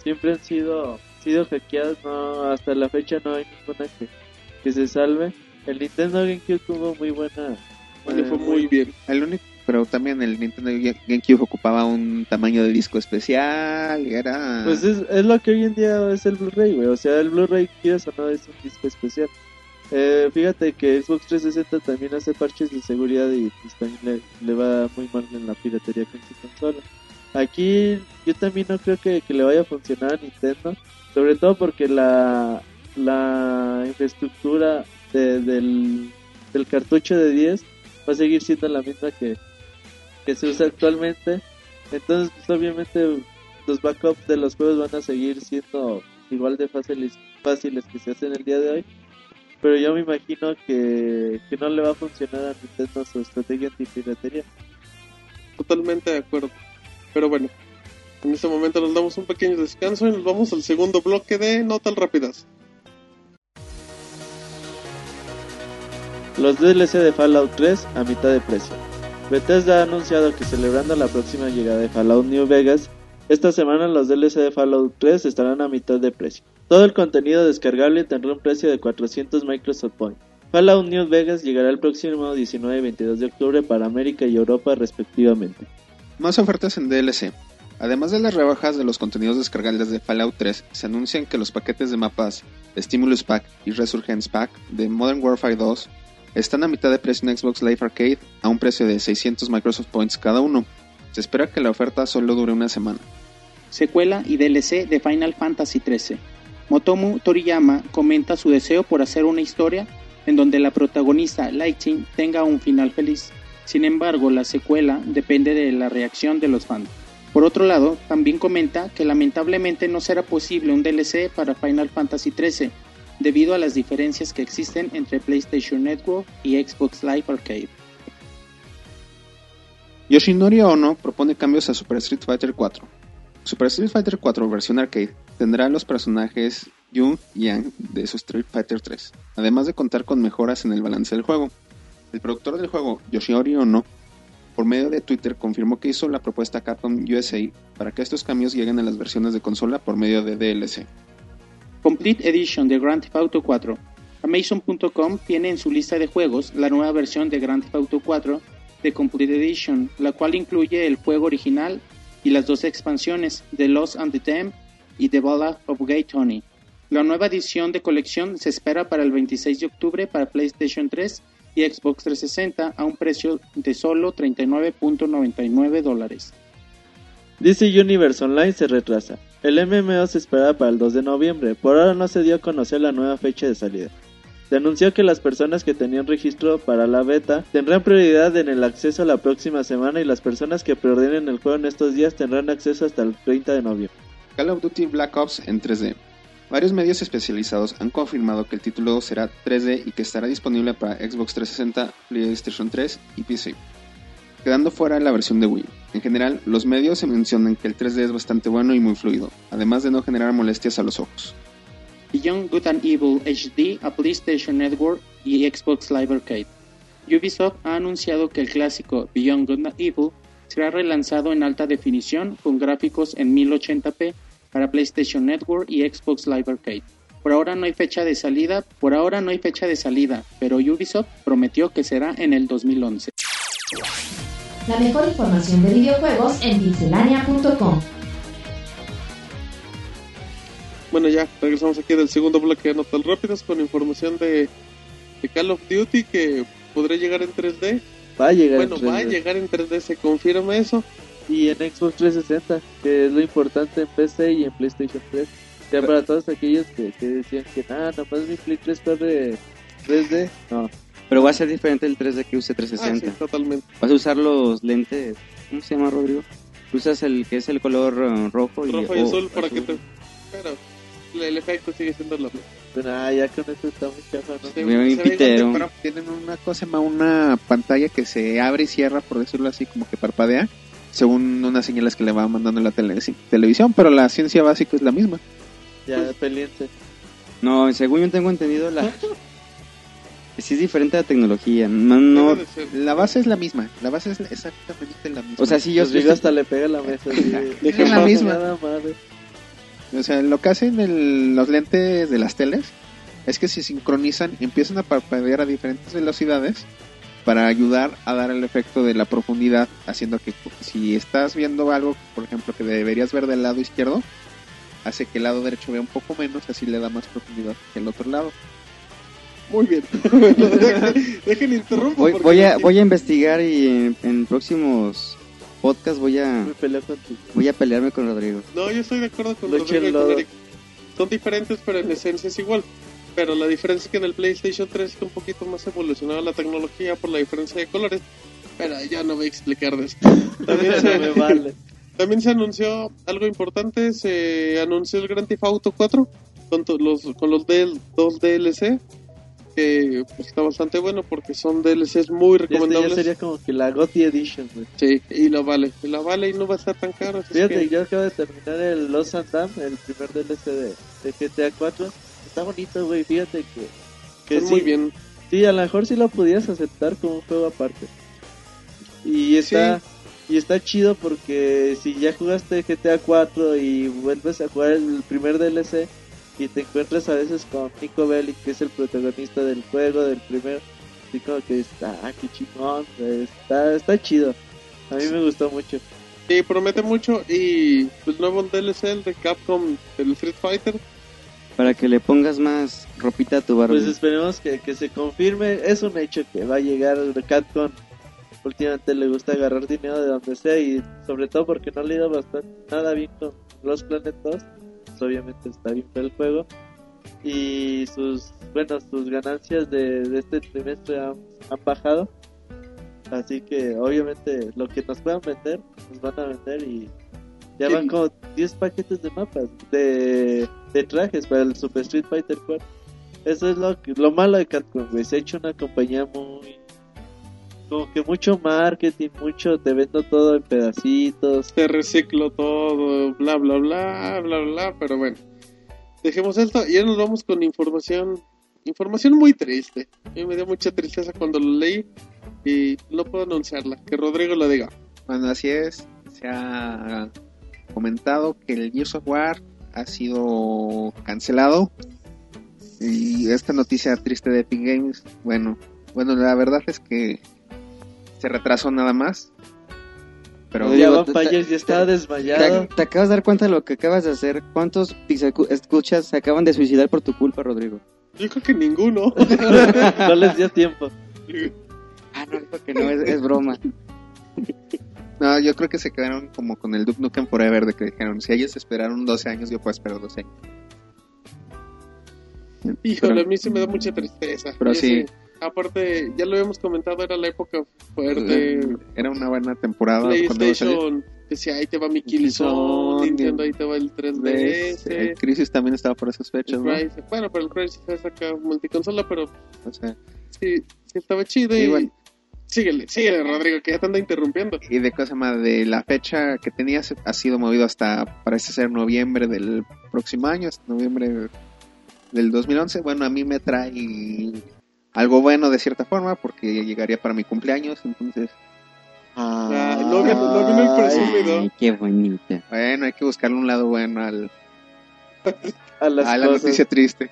siempre han sido sido hackeadas, no hasta la fecha no hay ninguna que, que se salve. El Nintendo GameCube tuvo muy buena Le fue muy bien. El único, pero también el Nintendo GameCube ocupaba un tamaño de disco especial era... Pues es, es lo que hoy en día es el Blu-ray, güey. O sea, el Blu-ray, quieras o no, es un disco especial. Eh, fíjate que Xbox 360 también hace parches de seguridad y pues, también le, le va muy mal en la piratería con su consola. Aquí yo también no creo que, que le vaya a funcionar a Nintendo, sobre todo porque la, la infraestructura de- del, del cartucho de 10 va a seguir siendo la misma que, que se usa actualmente. Entonces, pues, obviamente los backups de los juegos van a seguir siendo igual de fáciles, fáciles que se hacen el día de hoy. Pero yo me imagino que, que no le va a funcionar a Nintendo su estrategia antipiratería. Totalmente de acuerdo. Pero bueno, en este momento nos damos un pequeño descanso y nos vamos al segundo bloque de Notas Rápidas. Los DLC de Fallout 3 a mitad de precio. Bethesda ha anunciado que celebrando la próxima llegada de Fallout New Vegas, esta semana los DLC de Fallout 3 estarán a mitad de precio. Todo el contenido descargable tendrá un precio de 400 Microsoft Points. Fallout New Vegas llegará el próximo 19 y 22 de octubre para América y Europa respectivamente. Más ofertas en DLC. Además de las rebajas de los contenidos descargables de Fallout 3, se anuncian que los paquetes de mapas Stimulus Pack y Resurgence Pack de Modern Warfare 2 están a mitad de precio en Xbox Live Arcade a un precio de 600 Microsoft Points cada uno. Se espera que la oferta solo dure una semana. secuela y DLC de Final Fantasy XIII. Motomu Toriyama comenta su deseo por hacer una historia en donde la protagonista Lightning tenga un final feliz. Sin embargo, la secuela depende de la reacción de los fans. Por otro lado, también comenta que lamentablemente no será posible un DLC para Final Fantasy XIII debido a las diferencias que existen entre PlayStation Network y Xbox Live Arcade. Yoshinori Ono propone cambios a Super Street Fighter 4. Super Street Fighter 4 versión arcade tendrá los personajes Jung y Yang de su Street Fighter 3, además de contar con mejoras en el balance del juego. El productor del juego, Yoshinori Ono, por medio de Twitter confirmó que hizo la propuesta a Capcom USA para que estos cambios lleguen a las versiones de consola por medio de DLC. Complete Edition de Grand Theft Auto 4. Amazon.com tiene en su lista de juegos la nueva versión de Grand Theft Auto 4 de Complete Edition, la cual incluye el juego original y las dos expansiones, The Lost and the Damned y The Ballad of Gay Tony. La nueva edición de colección se espera para el 26 de octubre para PlayStation 3 y Xbox 360 a un precio de solo 39.99 dólares. DC Universe Online se retrasa. El MMO se esperaba para el 2 de noviembre, por ahora no se dio a conocer la nueva fecha de salida. Se anunció que las personas que tenían registro para la beta tendrán prioridad en el acceso la próxima semana y las personas que preordenen el juego en estos días tendrán acceso hasta el 30 de noviembre. Call of Duty Black Ops en 3D. Varios medios especializados han confirmado que el título será 3D y que estará disponible para Xbox 360, PlayStation 3 y PC, quedando fuera la versión de Wii. En general, los medios se mencionan que el 3D es bastante bueno y muy fluido, además de no generar molestias a los ojos. Beyond Good and Evil HD a PlayStation Network y Xbox Live Arcade. Ubisoft ha anunciado que el clásico Beyond Good and Evil será relanzado en alta definición con gráficos en 1080p para PlayStation Network y Xbox Live Arcade. Por ahora no hay fecha de salida, por ahora no hay fecha de salida, pero Ubisoft prometió que será en el 2011. La mejor información de videojuegos en pixelania.com. Bueno, ya regresamos aquí del segundo bloque de Notas Rápidas con información de, de Call of Duty que podría llegar en 3D. Va a llegar Bueno, en va a 3D. llegar en 3D, se confirma eso. Y en Xbox 360, que es lo importante en PC y en PlayStation 3. Ya para todos aquellos que, que decían que nada, nomás mi Play 3 corre 3D. No, Pero va a ser diferente el 3D que use Ah, sí, 360. totalmente. Vas a usar los lentes. ¿Cómo se llama, Rodrigo? Usas el que es el color eh, rojo y, Rojo y o azul para que azul. te... Pero el- efecto sigue siendo lo mismo. pero nada, ya con esto está muy chafa, ¿no? Se- Muy pitero. Tienen una cosa, llama una pantalla que se abre y cierra, por decirlo así, como que parpadea, según unas señales que le va mandando la tele- televisión, pero la ciencia básica es la misma. Ya, peliente. No, según yo tengo entendido, la, sí es diferente la tecnología. No. La base es la misma. La base es exactamente la misma. o sea, sí, yo hasta le pega la mesa. Es la misma. Nada madre. O sea, lo que hacen el- los lentes de las teles es que se sincronizan y empiezan a parpadear a diferentes velocidades para ayudar a dar el efecto de la profundidad, haciendo que si estás viendo algo, por ejemplo, que deberías ver del lado izquierdo, hace que el lado derecho vea un poco menos, así le da más profundidad que el otro lado. Muy bien. Dejen, interrumpo. voy, porque voy a voy a investigar y en, en próximos podcasts voy a voy a pelearme con Rodrigo. No, yo estoy de acuerdo con Lo Rodrigo con. Eric. Son diferentes, pero en esencia es igual. Pero la diferencia es que en el PlayStation 3 está un poquito más evolucionada la tecnología por la diferencia de colores. Pero ya no voy a explicar de esto. También Me se, vale. también se anunció algo importante. Se anunció el Grand Theft Auto 4 con los, con los del- dos DLC. Que pues, está bastante bueno porque son DLCs muy Y Este ya recomendables. sería como que la GOTY Edition, güey. Sí, y lo vale. Y la vale y no va a estar tan caro. Fíjate, que- yo acabo de terminar el Los and Dam, el primer DLC de, de GTA 4. Está bonito, güey. Fíjate que, que sí, muy bien. sí, a lo mejor sí lo pudieras aceptar como un juego aparte. Y está, y está chido porque si ya jugaste GTA 4 y vuelves a jugar el primer DLC y te encuentras a veces con Nico Bellic, que es el protagonista del juego, del primer, así como que está, ah, qué chingón, está, está chido. A mí me gustó mucho. Sí, promete mucho y pues nuevo DLC el de Capcom del Street Fighter. Para que le pongas más ropita a tu barba. Pues esperemos que, que se confirme. Es un hecho que va a llegar Capcom. Últimamente le gusta agarrar dinero de donde sea y sobre todo porque no le ha ido bastante nada bien con los Planet 2. Pues obviamente está bien el juego. Y sus, bueno, sus ganancias de, de este trimestre han, han bajado. Así que obviamente lo que nos puedan vender, nos van a vender y ya van como 10 paquetes de mapas, de, de trajes para el Super Street Fighter 4. Eso es lo, que- lo malo de Capcom, güey. Se ha hecho una compañía muy. Como que mucho marketing, mucho. Te vendo todo en pedacitos. Te reciclo todo, bla bla bla, bla bla, pero bueno. Dejemos esto y ya nos vamos con información. Información muy triste. A mí me dio mucha tristeza cuando lo leí y no puedo anunciarla. Que Rodrigo la diga. Bueno, así es. Se ha comentado que el Gears of War ha sido cancelado. Y esta noticia triste de Epic Games, bueno, bueno, la verdad es que se retrasó nada más. Pero Oye, ya digo, Van te- Fires ya estaba te, desmayado. te acabas de dar cuenta de lo que acabas de hacer. ¿Cuántos escuchas se acaban de suicidar por tu culpa, Rodrigo? Yo creo que ninguno. no les dio tiempo. Ah, no, dijo que no, es, es broma. no, yo creo que se quedaron como con el Duke Nukem Forever de que dijeron, si ellos esperaron 12 años, yo puedo esperar 12 años. Híjole, Pero- a mí sí me da mucha tristeza. Pero sí. sé, Aparte, ya lo habíamos comentado, era la época fuerte. Era una buena temporada. PlayStation decía, ahí te va mi Killzone, Nintendo, ahí te va el 3DS. El Crisis también estaba por esas fechas, ¿no? Bueno, pero el Crisis es acá multiconsola, pero O sea, sí, sí estaba chido. Y Y, bueno. Síguele, síguele, Rodrigo, que ya te anda interrumpiendo. y de cosa más de la fecha que tenías ha sido movido hasta parece ser noviembre del próximo año, hasta noviembre del 2011. Bueno, a mí me trae algo bueno de cierta forma porque llegaría para mi cumpleaños, entonces Ah, no vino el presumido. Ay, qué bonita. bueno, hay que buscarle un lado bueno al, A las a la cosas. noticia triste.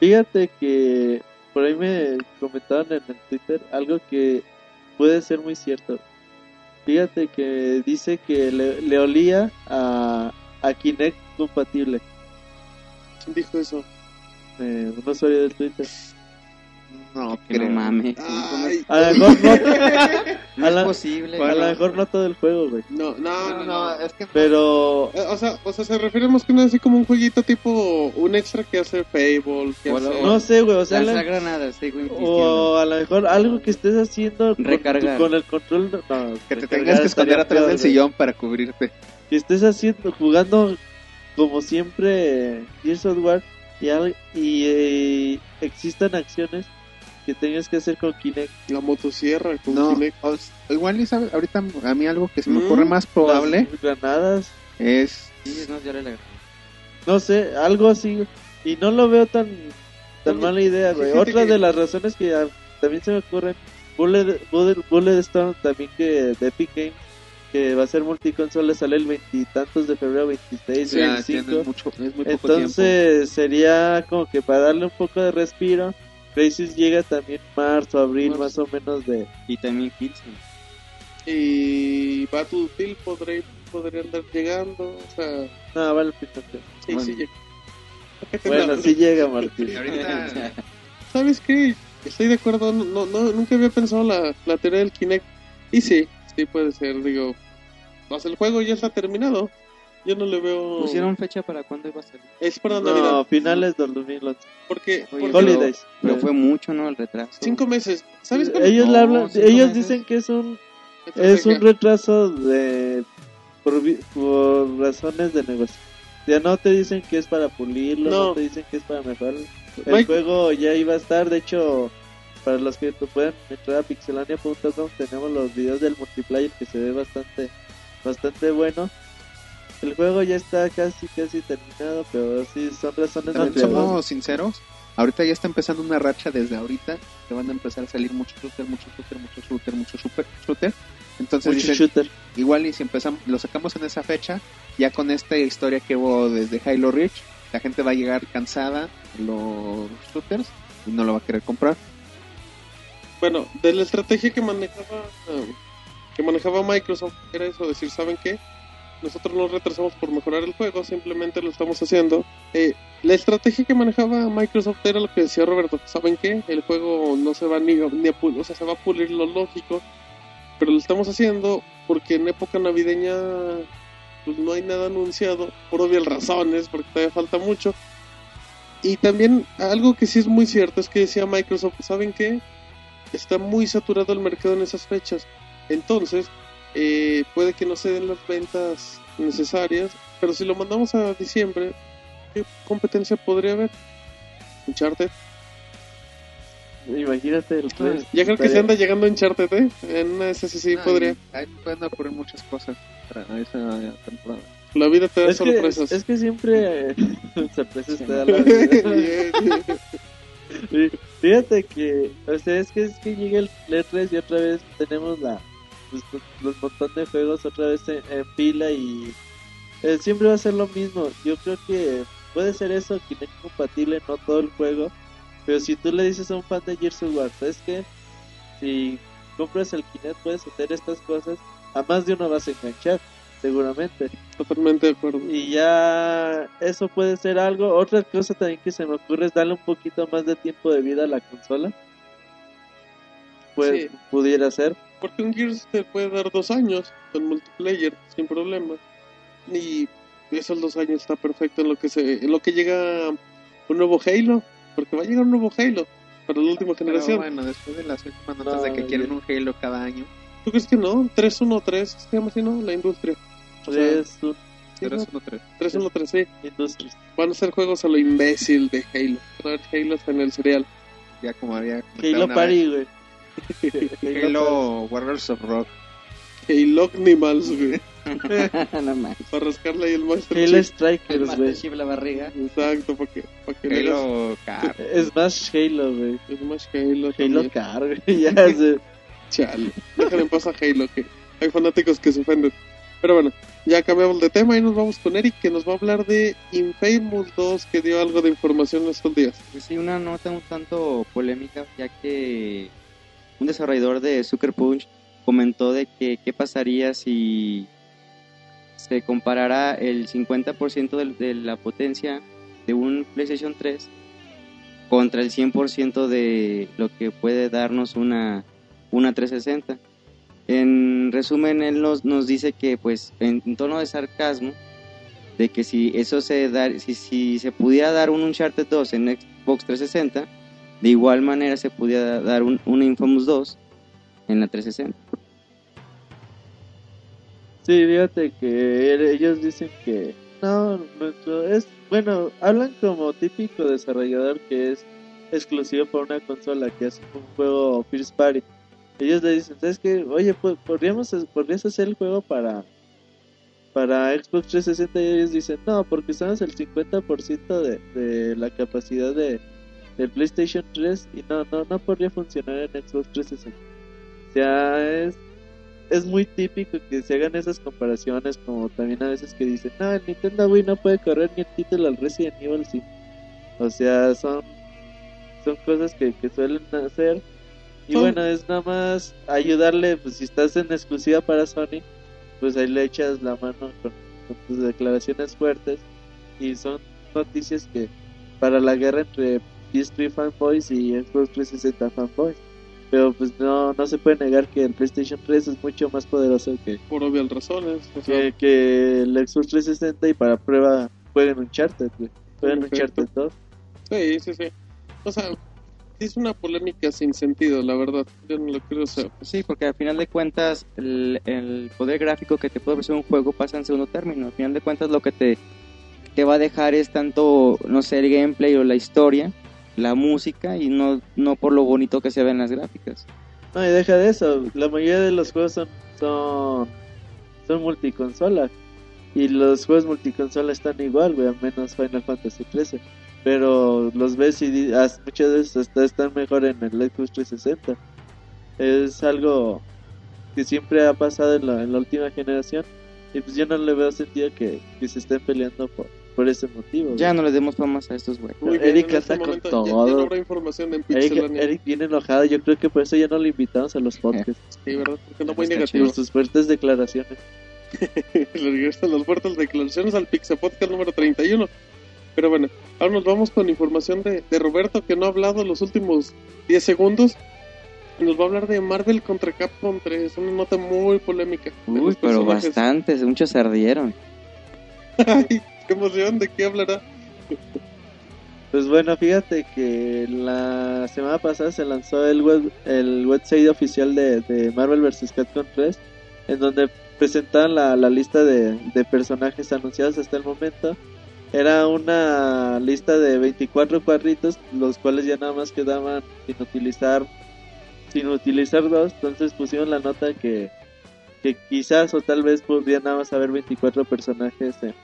Fíjate que por ahí me comentaron en el Twitter algo que puede ser muy cierto. Fíjate que dice que le, le olía a, a Kinect compatible. ¿Quién dijo eso? Eh, un usuario del Twitter. No, Que no mames. Ay, A lo mejor no, No a es la- posible. a lo mejor no todo el juego, güey. no, no, no, no. es que Pero Eh, O sea, o sea, se refiere más que nada así como un jueguito tipo un extra que hace Fable, que O no sé, güey. O sea, la- granadas, sigo insistiendo. o a lo mejor algo que estés haciendo con, Recargar. tu- con el control. No, que te tengas que esconder atrás peor, del güey. sillón para cubrirte. que estés haciendo, jugando como siempre Gears of War y, al- y eh, existan acciones que tengas que hacer con Kinect. La motosierra con No, Kinect. igual y sabe, ahorita a mí algo que se me Mm, ocurre más probable Las granadas, es Sí, no, ya le- no sé, algo así. Y no lo veo tan tan mala idea, güey. Otra que- de las razones que también se me ocurren, Bullet, Bullet, Bulletstorm también que de Epic Games, que va a ser multiconsola, sale el veintitantos de febrero, 26, Ya, 25. tiene mucho, es muy poco tiempo. Entonces sería como que para darle un poco de respiro. Crisis llega también marzo, abril, Marzo. más o menos de... Y también Killzone. Y Battlefield podría, podría andar llegando. O sea, No, vale, fíjate. sí, Bueno. sí llega. Bueno, sí llega, Martín. Ahorita, ¿Sabes qué? Estoy de acuerdo. No, no, no- nunca había pensado la, la teoría del Kinect. Y sí, sí puede ser. Digo, pues el juego ya está terminado. Yo no le veo. ¿Pusieron fecha para cuándo iba a salir? Es para No, Navidad. finales del 2011. Porque, Oye, porque pero- Holidays. Pero fue mucho, ¿no? El retraso. cinco meses. ¿Sabes cuándo? Ellos le No, hablan, cinco ellos meses. dicen que es un es un retraso de por, por razones de negocio. Ya no te dicen que es para pulirlo, no, No. te dicen que es para mejorar. El Mike- juego ya iba a estar, de hecho, para los que te puedan entrar a pixelania.com tenemos los videos del multiplayer que se ve bastante bastante bueno. El juego ya está casi casi terminado, pero sí son razones también somos sinceros. Ahorita ya está empezando una racha desde ahorita que van a empezar a salir mucho shooter, mucho shooter, mucho shooter, mucho super shooter. Entonces Mucho dicen, shooter. igual y si empezamos, lo sacamos en esa fecha, ya con esta historia que hubo desde Halo Reach, la gente va a llegar cansada de los shooters y no lo va a querer comprar. Bueno, de la estrategia que manejaba que manejaba Microsoft era eso, decir, ¿saben qué? Nosotros nos retrasamos por mejorar el juego, simplemente lo estamos haciendo. Eh, la estrategia que manejaba Microsoft era lo que decía Roberto, ¿saben qué? El juego no se va ni, ni a pulir, o sea, se va a pulir lo lógico, pero lo estamos haciendo porque en época navideña pues no hay nada anunciado, por obvias razones, porque todavía falta mucho. Y también algo que sí es muy cierto es que decía Microsoft, ¿saben qué? está muy saturado el mercado en esas fechas. Entonces, eh, puede que no se den las ventas necesarias, pero si lo mandamos a diciembre, ¿qué competencia podría haber? Uncharted. Imagínate el 3. Ya creo que se anda llegando Uncharted, ¿eh? En una de esas sí, sí Ah, podría. Ahí pueden ocurrir muchas cosas para esa temporada. La vida te da Es que, sorpresas. es que siempre eh, sorpresas te da la vida. Sí, Fíjate que, o sea, es que es que llega el E3 y otra vez tenemos la pues, los montón de juegos otra vez en, en fila y eh, siempre va a ser lo mismo. Yo creo que puede ser eso, Kinect compatible, no todo el juego, pero si tú le dices a un fan de Gears of War, ¿sabes qué? Si compras el Kinect puedes hacer estas cosas, a más de uno vas a enganchar, seguramente. Totalmente de acuerdo. Y ya eso puede ser algo. Otra cosa también que se me ocurre es darle un poquito más de tiempo de vida a la consola. Pues Sí. pudiera ser. Porque un Gears te puede dar dos años con multiplayer sin problema. Y esos dos años está perfecto en lo que se, en lo que llega un nuevo Halo. Porque va a llegar un nuevo Halo para la última Pero generación. bueno, después de las últimas notas No, de que quieren ya- un Halo cada año, ¿Tú crees que no? 313 se llama así, ¿no? La industria. O sea, Es un sí, pero ¿no? es uno tres. 313, sí. industria. Van a ser juegos a lo imbécil de Halo. Van a haber Halo hasta en el cereal. Ya como había Halo Party, güey. Halo Warriors of Rock. Halo Animals, güey. no más. Para rascarle ahí el Master Halo Chief. Strikers, Master güey. Chief la barriga. Exacto, para que, para que Halo Car. Smash Halo, güey. Smash Halo. Halo también. Car, güey. Ya sé. Chale. Déjale en paz a Halo, que hay fanáticos que se ofenden. Pero bueno, ya cambiamos de tema y nos vamos con Eric, que nos va a hablar de Infamous 2, que dio algo de información estos días. Pues sí, una nota un tanto polémica, ya que un desarrollador de Sucker Punch comentó de que qué pasaría si se comparara el 50% del- de, la potencia de un PlayStation 3 contra el 100% de lo que puede darnos una, una 360. En resumen, él nos, nos dice que, pues, en, en tono de sarcasmo, de que si eso se da, si, si se pudiera dar un Uncharted 2 en Xbox 360, de igual manera se pudiera dar un, un Infamous 2 en la 360. Sí, fíjate que ellos dicen que no, nuestro es bueno, hablan como típico desarrollador que es exclusivo para una consola que hace un juego first party. Ellos le dicen, ¿sabes qué? Oye, pues podríamos podrías hacer el juego para para Xbox 360 y ellos dicen, "No, porque usamos el 50% de, de la capacidad de de PlayStation 3 y no, no, no podría funcionar en Xbox 360. O sea, es, es muy típico que se hagan esas comparaciones, como también a veces que dicen, no, el Nintendo Wii no puede correr ni el título al Resident Evil 5. O sea, son, son cosas que, que suelen hacer. Y Son- bueno, es nada más ayudarle, pues si estás en exclusiva para Sony, pues ahí le echas la mano con, con tus declaraciones fuertes. Y son noticias que para la guerra entre PS3 fanboys y Xbox 360 fanboys. Pero pues no, no se puede negar que el PlayStation 3 es mucho más poderoso que, Por obvias razones. o sea, que, que el Xbox 360 y para prueba jueguen Uncharted, güey. Perfecto. Uncharted 2. Sí, sí, sí. O sea, es una polémica sin sentido, la verdad. Yo no lo creo. O sea, Sí, porque al final de cuentas el, el poder gráfico que te puede ofrecer un juego pasa en segundo término. Al final de cuentas lo que te, te va a dejar es tanto, no sé, el gameplay o la historia, la música y no, no por lo bonito que se ven las gráficas. No, y deja de eso. La mayoría de los juegos son, son, son multiconsola. Y los juegos multiconsola están igual, güey, al menos Final Fantasy 13. Pero los ves y muchas veces hasta están mejor en el Xbox 360. Es algo que siempre ha pasado en la, en la última generación. Y pues yo no le veo sentido que, que se estén peleando por, por ese motivo. güey. Ya no les demos famas a estos muy bien, Eric este anda con momento ya- Ya, todo. no habrá información en Eric. Eric viene enojado, yo creo que por eso ya no lo invitamos a los podcasts. Sí, ¿verdad? Porque no muy Está negativo. Por sus fuertes declaraciones. Le regresan las fuertes declaraciones al Pixel Podcast número 31. Pero bueno, ahora nos vamos con información de, de Roberto que no ha hablado los últimos 10 segundos. Nos va a hablar de Marvel contra Capcom 3, una nota muy polémica. Uy, pero bastantes, muchos se ardieron. Ay, qué emoción, ¿de qué hablará? Pues bueno, fíjate que la semana pasada se lanzó el web, el website oficial de, Marvel vs. Capcom 3, en donde presentaban la, la lista de, de personajes anunciados hasta el momento. Era una lista de 24 cuadritos, los cuales ya nada más quedaban sin utilizar sin utilizar dos, entonces pusieron la nota que, que quizás o tal vez podría nada más haber 24 personajes en,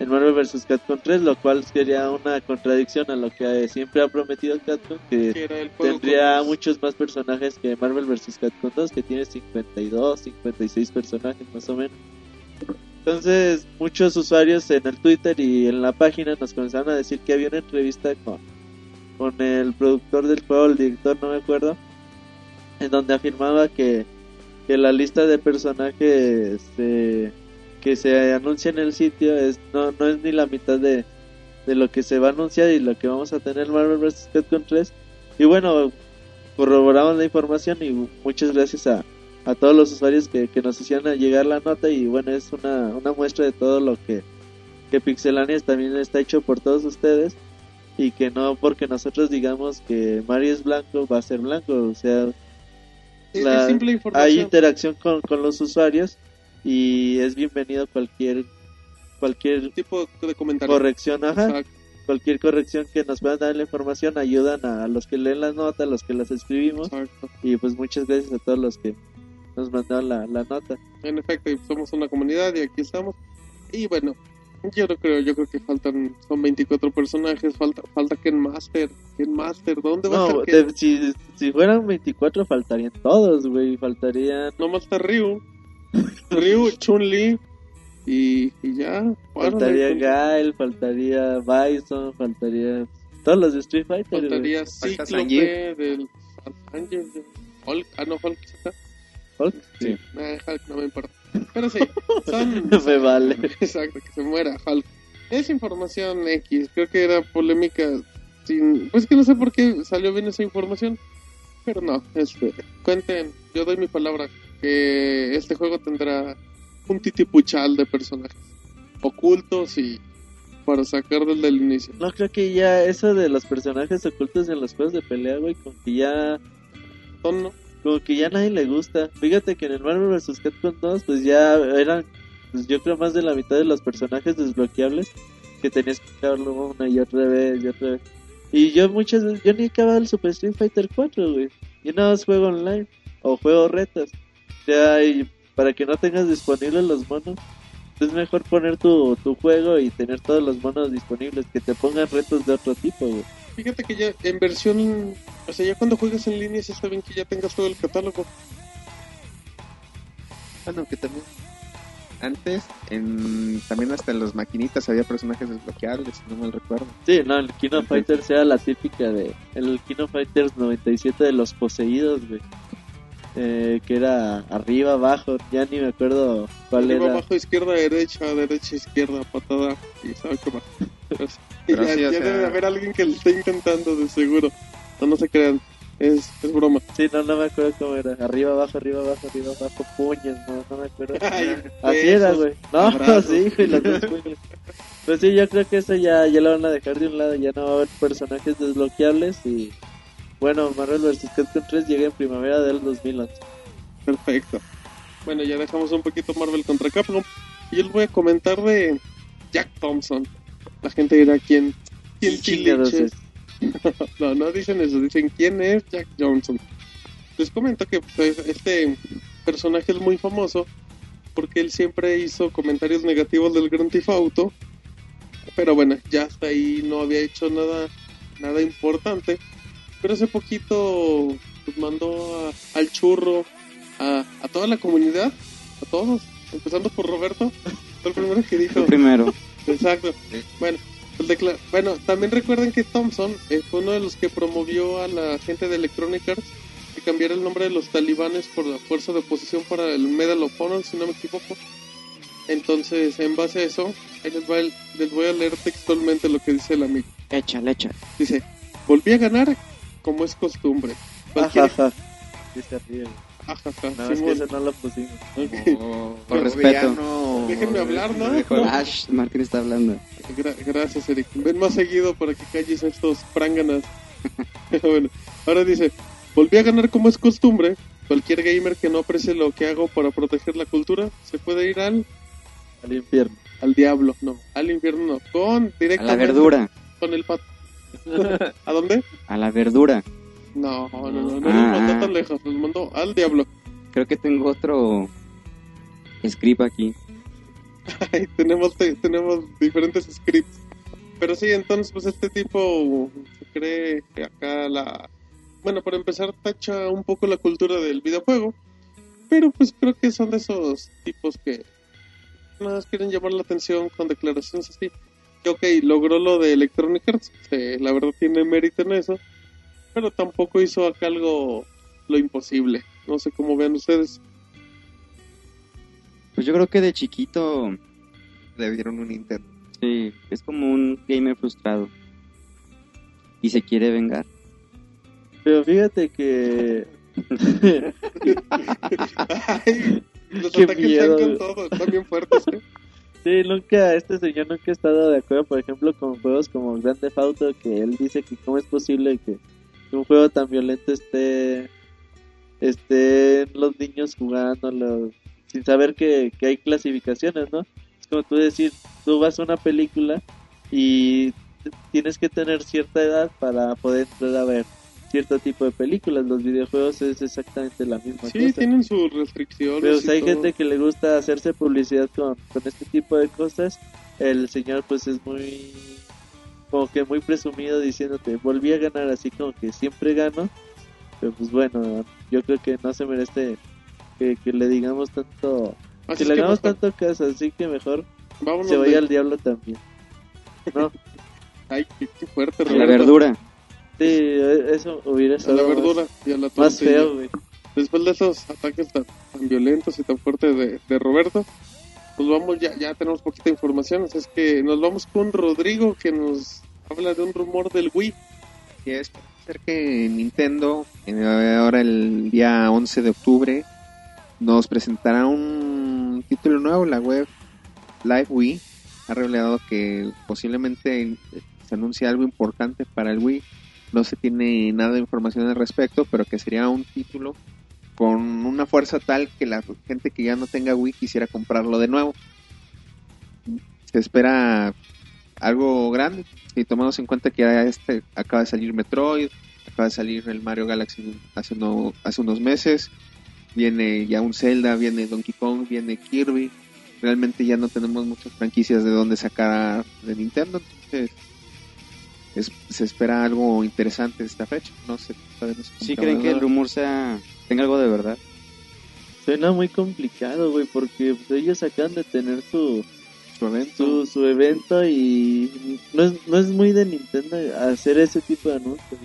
en Marvel vs. Capcom 3, lo cual sería una contradicción a lo que siempre ha prometido Capcom, que tendría con- muchos más personajes que Marvel vs. Capcom 2, que tiene 52, 56 personajes más o menos. Entonces, muchos usuarios en el Twitter y en la página nos comenzaron a decir que había una entrevista con, con el productor del juego, el director, no me acuerdo, en donde afirmaba que, que la lista de personajes eh, que se anuncia en el sitio es no, no es ni la mitad de, de lo que se va a anunciar y lo que vamos a tener en Marvel vs. Capcom 3. Y bueno, corroboramos la información y muchas gracias a, a todos los usuarios que, que nos hicieron llegar la nota y bueno, es una, una muestra de todo lo que, que Pixelanias también está hecho por todos ustedes y que no porque nosotros digamos que Mario es blanco va a ser blanco, o sea, la- hay interacción con, con los usuarios y es bienvenido cualquier cualquier tipo de comentario. corrección, ajá, Exacto. cualquier corrección que nos puedan dar la información ayudan a los que leen las notas, a los que las escribimos Exacto. y pues muchas gracias a todos los que nos mandaron la, la nota. En efecto, somos una comunidad y aquí estamos. Y bueno, yo no creo, yo creo que faltan, son 24 personajes, falta, falta Ken Master, Ken Master, ¿dónde va a estar de- si, si fueran 24 faltarían todos, güey, faltarían Nomás está Ryu, Ryu, Chun-Li y, y ya. Faltaría ahí con- Gael, faltaría Bison, faltaría todos los de Street Fighter. faltaría Falta Cíclope del Ángel, de Hulk, ah no, Hulk está. Hulk, Sí, nah, Hulk no me importa. Pero sí, son... Me vale. Exacto, que se muera Hulk. Es información X, creo que era polémica sin... Pues que no sé por qué salió bien esa información, pero no, este, cuenten, yo doy mi palabra que este juego tendrá un titipuchal de personajes ocultos y para sacar desde el inicio. No creo que ya eso de los personajes ocultos en los juegos de pelea, güey, como que ya Son, ¿no? como que ya a nadie le gusta. Fíjate que en el Marvel vs. Capcom 2 pues ya eran pues yo creo más de la mitad de los personajes desbloqueables que tenías que acabarlo una y otra vez y otra vez. Y yo muchas veces, yo ni he acabado el Super Street Fighter 4, güey. Yo nada más juego online o juego retas. O sea, y para que no tengas disponibles los monos, es mejor poner tu, tu juego y tener todos los monos disponibles, que te pongan retos de otro tipo, güey. fíjate que ya en versión, o sea, ya cuando juegas en línea sí está bien que ya tengas todo el catálogo. Bueno, que también. Antes, en, también hasta en las maquinitas había personajes desbloqueables, si no mal recuerdo. Sí, no, el Kino Fighters era la típica de. El Kino Fighters 97 de los poseídos, güey. Eh, que era arriba, abajo, ya ni me acuerdo cuál Arriba, era. abajo, izquierda, derecha, derecha, izquierda, patada y sabe qué más. Sí, Pero ya sí, ya sea- debe de haber alguien que lo esté intentando, de seguro. No, no se crean, es, es broma. Sí, no, no me acuerdo cómo era. Arriba, abajo, arriba, abajo, arriba, abajo, puños, no, no me acuerdo. Ay, Así era, güey. No, abrazos. sí, güey, los dos puños. Pues sí, yo creo que eso ya, ya lo van a dejar de un lado. Ya no va a haber personajes desbloqueables. Y bueno, Marvel vs. Capcom 3 llega en primavera del 2011. Perfecto. Bueno, ya dejamos un poquito Marvel contra Capcom. Y yo les voy a comentar de Jack Thompson. La gente dirá quién, quién Chingados es. No, no dicen eso, dicen quién es Jack Johnson. Les comento que pues, este personaje es muy famoso porque él siempre hizo comentarios negativos del Grand Theft Auto. Pero bueno, ya hasta ahí no había hecho nada, nada importante. Pero hace poquito pues, mandó a- al churro a, a toda la comunidad, a todos, empezando por Roberto. Fue el primero que dijo. Primero. Exacto. Bueno, el decla- bueno, también recuerden que Thompson eh, fue uno de los que promovió a la gente de Electronic Arts que cambiara el nombre de los talibanes por la fuerza de oposición para el Medal of Honor, si no me equivoco. Entonces, en base a eso, ahí les, va el- les voy a leer textualmente lo que dice el amigo. Échale, échale. Dice, volví a ganar como es costumbre. Cualquier... Ajaja. Sí, se ríe, güey. Ajaja, No, es que eso no lo pusimos. Ok. Oh, Con respeto. Déjenme hablar, ¿no? Mejor- Ash, Martín está hablando. Gra- gracias, Eric. Ven más seguido para que calles a estos pránganas. bueno, ahora dice, volví a ganar como es costumbre. Cualquier gamer que no aprecie lo que hago para proteger la cultura se puede ir al, Al infierno. al diablo. No, al infierno no. Con A directamente la verdura. con el pato. ¿A dónde? A la verdura. No, no, no, no, Ah, nos mandó ah. tan lejos. Nos mandó al diablo. Creo que tengo otro script aquí. Ay, tenemos, te- tenemos diferentes scripts. Pero sí, entonces, pues este tipo se cree que acá la. Bueno, para empezar, tacha un poco la cultura del videojuego. Pero pues creo que son de esos tipos que nada más quieren llamar la atención con declaraciones así. Ok, logró lo de Electronic Arts. sí, la verdad tiene mérito en eso. Pero tampoco hizo acá algo lo imposible. No sé cómo vean ustedes. Pues yo creo que de chiquito Le dieron un Nintendo. sí, es como un gamer frustrado. Y se quiere vengar. Pero fíjate que. Ay, los Qué ataques miedo, están con güey. todo, están bien fuertes. ¿eh? Sí, nunca, este señor nunca ha estado de acuerdo, por ejemplo, con juegos como Grand Theft Auto, que él dice que cómo es posible que un juego tan violento esté, estén los niños jugándolo sin saber que, que hay clasificaciones, ¿no? Es como tú decir, tú vas a una película y tienes que tener cierta edad para poder entrar a ver cierto tipo de películas. Los videojuegos es exactamente la misma Sí, cosa. tienen sus restricciones. Pero hay todo. gente que le gusta hacerse publicidad con, con este tipo de cosas. El señor pues es muy como que muy presumido diciéndote volví a ganar así como que siempre gano. Pero pues bueno, yo creo que no se merece que, que le digamos tanto, Así que le hagamos mejor tanto caso, así que mejor vámonos se vaya de- al diablo también. ¿No? Ay, qué, qué fuerte. A la Roberto. verdura. Sí, e- eso hubiera A sido la más- verdura y a la más feo, güey. Después de esos ataques tan, tan violentos y tan fuertes de, de Roberto, pues vamos, ya, ya tenemos poquita información. Así es que nos vamos con Rodrigo, que nos habla de un rumor del Wii. Y es ser que Nintendo, ahora el día 11 de octubre, nos presentará un título nuevo, la web Live Wii. Ha revelado que posiblemente se anuncia algo importante para el Wii. No se tiene nada de información al respecto, pero que sería un título con una fuerza tal que la gente que ya no tenga Wii quisiera comprarlo de nuevo. Se espera algo grande, si tomamos en cuenta que este acaba de salir Metroid, acaba de salir el Mario Galaxy hace, hace unos meses, viene ya un Zelda, viene Donkey Kong, viene Kirby. Realmente ya no tenemos muchas franquicias de dónde sacar de Nintendo, entonces es- se espera algo interesante esta fecha. No sé, ¿Sí creen que el rumor sea tenga algo de verdad? Suena muy complicado, güey, porque pues, ellos acaban de tener su, su evento? su, su evento y no es, no es muy de Nintendo hacer ese tipo de anuncios.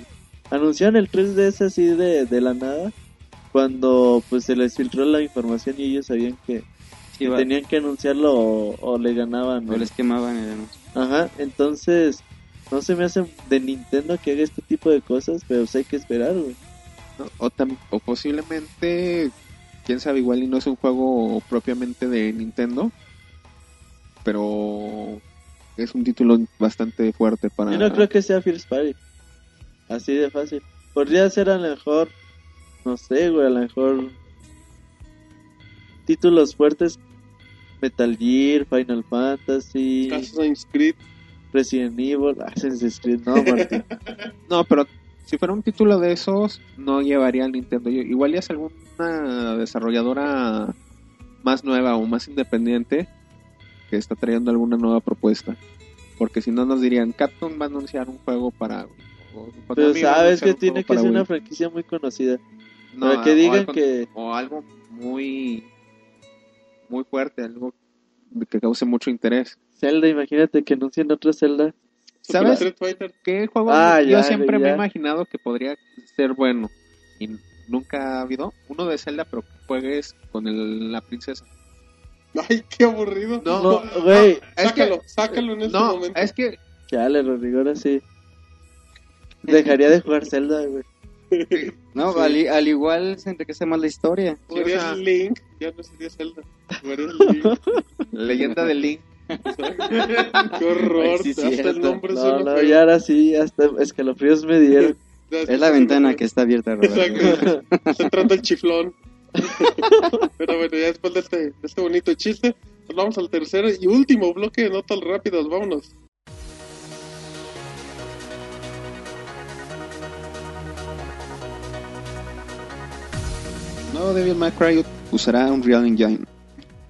Anunciaron el 3DS así de, de la nada cuando pues se les filtró la información y ellos sabían que, Sí, que tenían que anunciarlo o, o le ganaban. o ¿no? les quemaban el anuncio. Ajá, entonces no se me hace de Nintendo que haga este tipo de cosas, pero pues hay que esperar, güey. ¿no? O, tam- o posiblemente, quién sabe, igual y no es un juego propiamente de Nintendo, pero es un título bastante fuerte para... Yo no creo que sea First Party. Así de fácil. Podría ser a lo mejor, no sé, güey, a lo mejor títulos fuertes. Metal Gear, Final Fantasy, Assassin's Creed. Resident Evil, Assassin's Creed, no, Martín. No, pero si fuera un título de esos, no llevaría al Nintendo. Igual ya es alguna desarrolladora más nueva o más independiente que está trayendo alguna nueva propuesta. Porque si no nos dirían, Capcom va a anunciar un juego para... o Pero sabes que tiene que ser Wii. una franquicia muy conocida. No, para que o digan algo- que O algo muy... Muy fuerte, algo que cause mucho interés. Zelda, imagínate que anuncien otra Zelda. ¿Sabes? ¿Qué juego Ah, yo ya, siempre me ya. he imaginado que podría ser bueno? Y nunca ha habido uno de Zelda, pero que juegues con el- la princesa. Ay, qué aburrido. No, No, güey. es que- sácalo, sácalo en este No, momento. es que Chale, Rodrigo, ahora sí. Dejaría de jugar Zelda, güey. No, Sí. al, i- al igual se enriquece más la historia. Jugarías o sea- Link, ya no sería Zelda. Jugarías Link. leyenda de Link. Qué horror. Ay, sí, hasta el nombre No, no, ya ahora sí, hasta escalofríos me dieron. Es la ventana que está abierta, Roberto. Exacto. Está entrando el chiflón. Pero bueno, ya después de este, de este bonito chiste, pues vamos al tercer y último bloque de notas rápidas. Vámonos. Nuevo Devil May Cry usará Unreal Engine.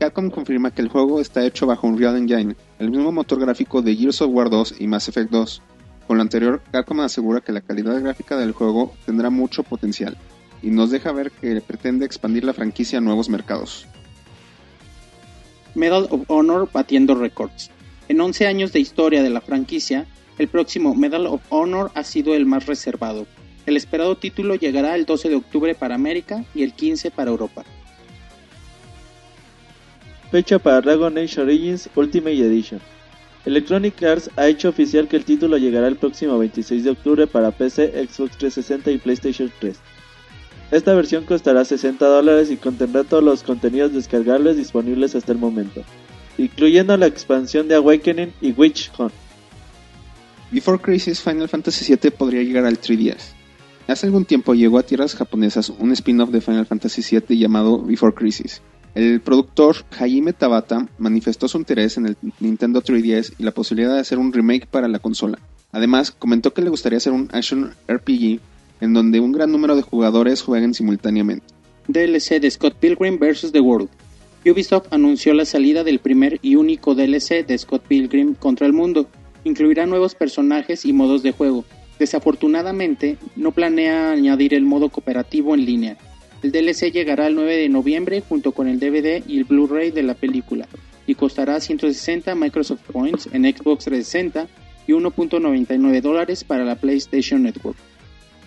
Capcom confirma que el juego está hecho bajo Unreal Engine, el mismo motor gráfico de Gears of War 2 y Mass Effect 2. Con lo anterior, Capcom asegura que la calidad gráfica del juego tendrá mucho potencial y nos deja ver que pretende expandir la franquicia a nuevos mercados. Medal of Honor batiendo récords. En 11 años de historia de la franquicia, el próximo Medal of Honor ha sido el más reservado. El esperado título llegará el 12 de octubre para América y el 15 para Europa. Fecha para Dragon Age Origins Ultimate Edition. Electronic Arts ha hecho oficial que el título llegará el próximo 26 de octubre para PC, Xbox 360 y PlayStation 3. Esta versión costará 60 dólares y contendrá todos los contenidos descargables disponibles hasta el momento, incluyendo la expansión de Awakening y Witch Hunt. Before Crisis Final Fantasy VII podría llegar al 3DS. Hace algún tiempo llegó a tierras japonesas un spin-off de Final Fantasy VII llamado Before Crisis. El productor Hajime Tabata manifestó su interés en el Nintendo 3DS y la posibilidad de hacer un remake para la consola. Además, comentó que le gustaría hacer un action RPG en donde un gran número de jugadores jueguen simultáneamente. DLC de Scott Pilgrim vs. The World. Ubisoft anunció la salida del primer y único DLC de Scott Pilgrim contra el mundo. Incluirá nuevos personajes y modos de juego. Desafortunadamente, no planea añadir el modo cooperativo en línea. El DLC llegará el 9 de noviembre junto con el DVD y el Blu-ray de la película y costará 160 Microsoft Points en Xbox 360 y 1.99 dólares para la PlayStation Network.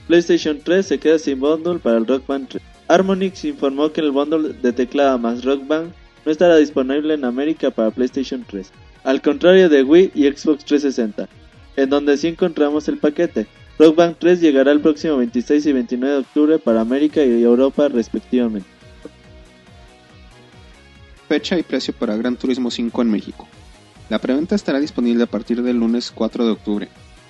PlayStation 3 se queda sin bundle para el Rock Band 3. Harmonix informó que el bundle de teclado más Rock Band no estará disponible en América para PlayStation 3, al contrario de Wii y Xbox 360, en donde sí encontramos el paquete. Rock Band 3 llegará el próximo 26 y 29 de octubre para América y Europa respectivamente. Fecha y precio para Gran Turismo 5 en México. La preventa estará disponible a partir del lunes 4 de octubre.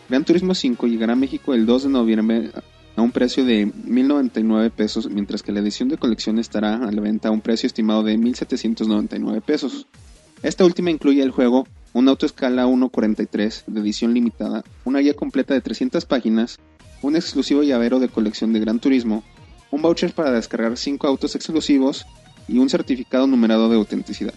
Gran Turismo 5 llegará a México el 2 de noviembre a un precio de 1.099 pesos, mientras que la edición de colección estará a la venta a un precio estimado de 1.799 pesos. Esta última incluye el juego, un autoescala 1.43 de edición limitada, una guía completa de 300 páginas, un exclusivo llavero de colección de Gran Turismo, un voucher para descargar 5 autos exclusivos y un certificado numerado de autenticidad.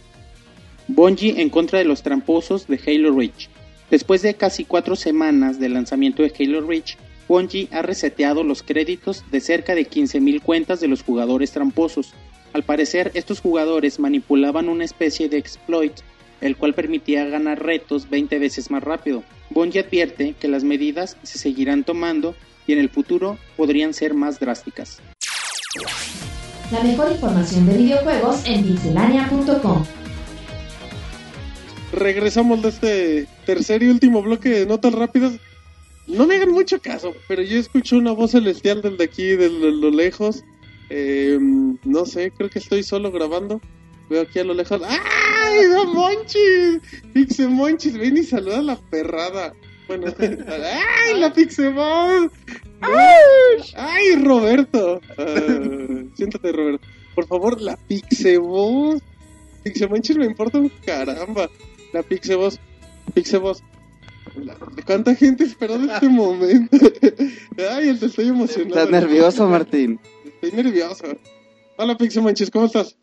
Bungie en contra de los tramposos de Halo Reach. Después de casi cuatro semanas del lanzamiento de Halo Reach, Bungie ha reseteado los créditos de cerca de 15.000 cuentas de los jugadores tramposos. Al parecer, estos jugadores manipulaban una especie de exploit, el cual permitía ganar retos 20 veces más rápido. Bungie advierte que las medidas se seguirán tomando y en el futuro podrían ser más drásticas. La mejor información de videojuegos en pixelania.com. Regresamos de este tercer y último bloque de notas rápidas. No me hagan mucho caso, pero yo escucho una voz celestial desde aquí, de lo, lo lejos. Eh, no sé, creo que estoy solo grabando. Veo aquí a lo lejos. ¡Ay, Don Monchis! Pixe Monchis, ven y saluda a la perrada. Bueno, ¡ay, la Pixe Voz! ¡Ay, Roberto! Ah, siéntate, Roberto. Por favor, la Pixe Voz. Pixe Monchis me importa un caramba. La Pixe Voz. Pixe Voz. La- ¿Cuánta gente esperó de este momento? Ay, te estoy emocionado. Estás nervioso, Martín. Estoy nervioso. Hola, Pixie Manchis, ¿cómo estás?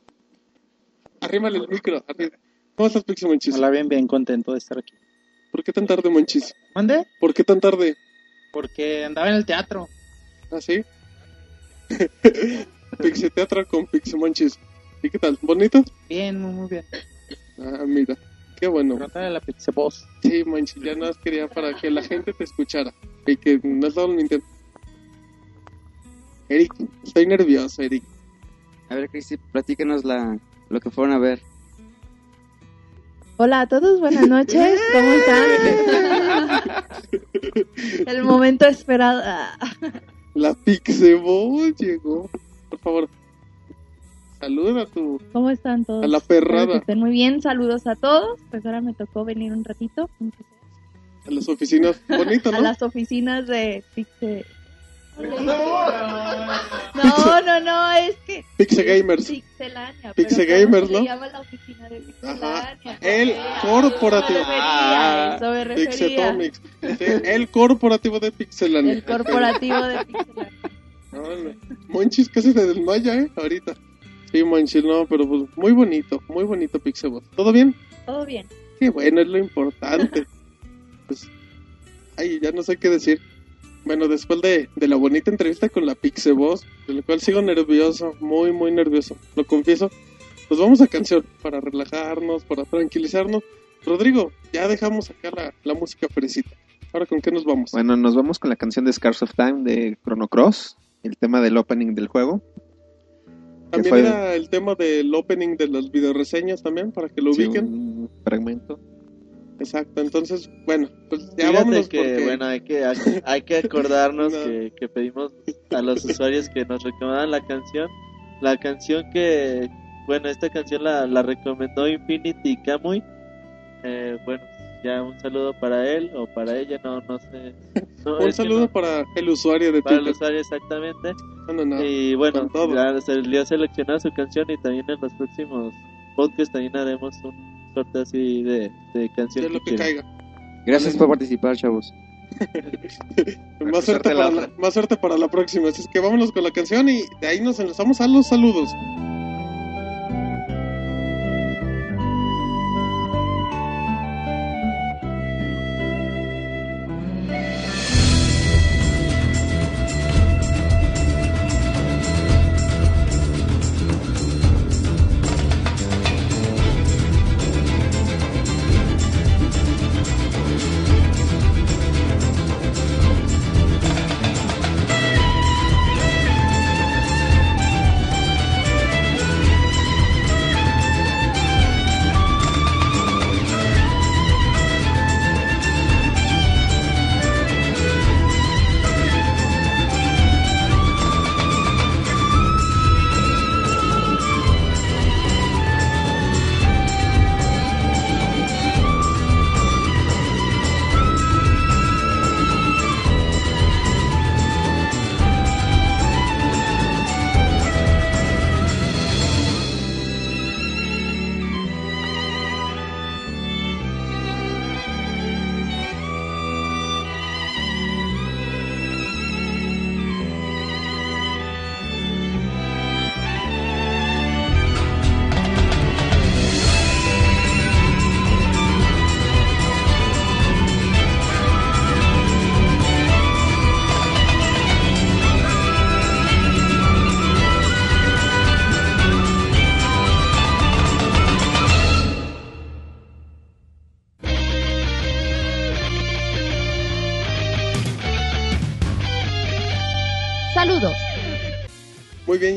Arrímale el micro. arriba. ¿Cómo estás, Pixie Manchis? Hola, bien, bien contento de estar aquí. ¿Por qué tan tarde, Manchis? ¿Mande? ¿Por qué tan tarde? Porque andaba en el teatro. ¿Ah, sí? Pixie Teatro con Pixie Manchis. ¿Y qué tal? ¿Bonito? Bien, muy, muy bien. Ah, mira. Qué bueno. Pregúntale la Pixie Boss. Sí, Manchis, ya nada más quería para que la gente te escuchara. Y que no estaba mintiendo. Eric, estoy nervioso, Eric. A ver, Cristi, platícanos la, lo que fueron a ver. Hola a todos, buenas noches, ¿cómo están? El momento esperado. La Pixeboy llegó. Por favor, saluda a tu ¿Cómo están todos? a la Espero que perrada estén muy bien, saludos a todos. Pues ahora me tocó venir un ratito a las oficinas. Bonito, a ¿no? las oficinas de Pixe. No, no, no, es que Pixe Gamers. Pixelania. Pixe pero ¿cómo Gamers, se ¿no? llama la oficina de Pixelania? El Eso corporativo. refería. Pixetomics. Sí, el corporativo de Pixelania. El corporativo de Pixelania. Monchis casi se desmaya, ¿eh? Ahorita. Sí, Monchis, no, pero pues muy bonito, muy bonito Pixebot. ¿Todo bien? Todo bien. Qué bueno, es lo importante. Pues, ay, ya no sé qué decir. Bueno, después de, de la bonita entrevista con la Pixeboss, de la cual sigo nervioso, muy, muy nervioso, lo confieso, pues vamos a canción para relajarnos, para tranquilizarnos. Rodrigo, ya dejamos acá la, la música fresita. Ahora, ¿con qué nos vamos? Bueno, nos vamos con la canción de Scars of Time de Chrono Cross, el tema del opening del juego. también fue- era el tema del opening de las videoreseñas también, para que lo Sí, ubiquen. un fragmento. Exacto, entonces, bueno, pues ya vámonos que, porque... bueno, hay que, hay, hay que acordarnos No. que, que pedimos a los usuarios que nos recomendaran la canción. La canción que, bueno, esta canción la, la recomendó Infinity Kamui. Eh, bueno, ya un saludo para él o para ella, no, no sé. No, Un saludo no, para el usuario de para el usuario exactamente. No. Y bueno, ya se le ha seleccionado su canción y también en los próximos podcasts también haremos un corte así de, de canción de lo que caiga. Gracias por participar, chavos. Más suerte, para la más suerte para la próxima. Así es que vámonos con la canción y de ahí nos enlazamos a los. Saludos.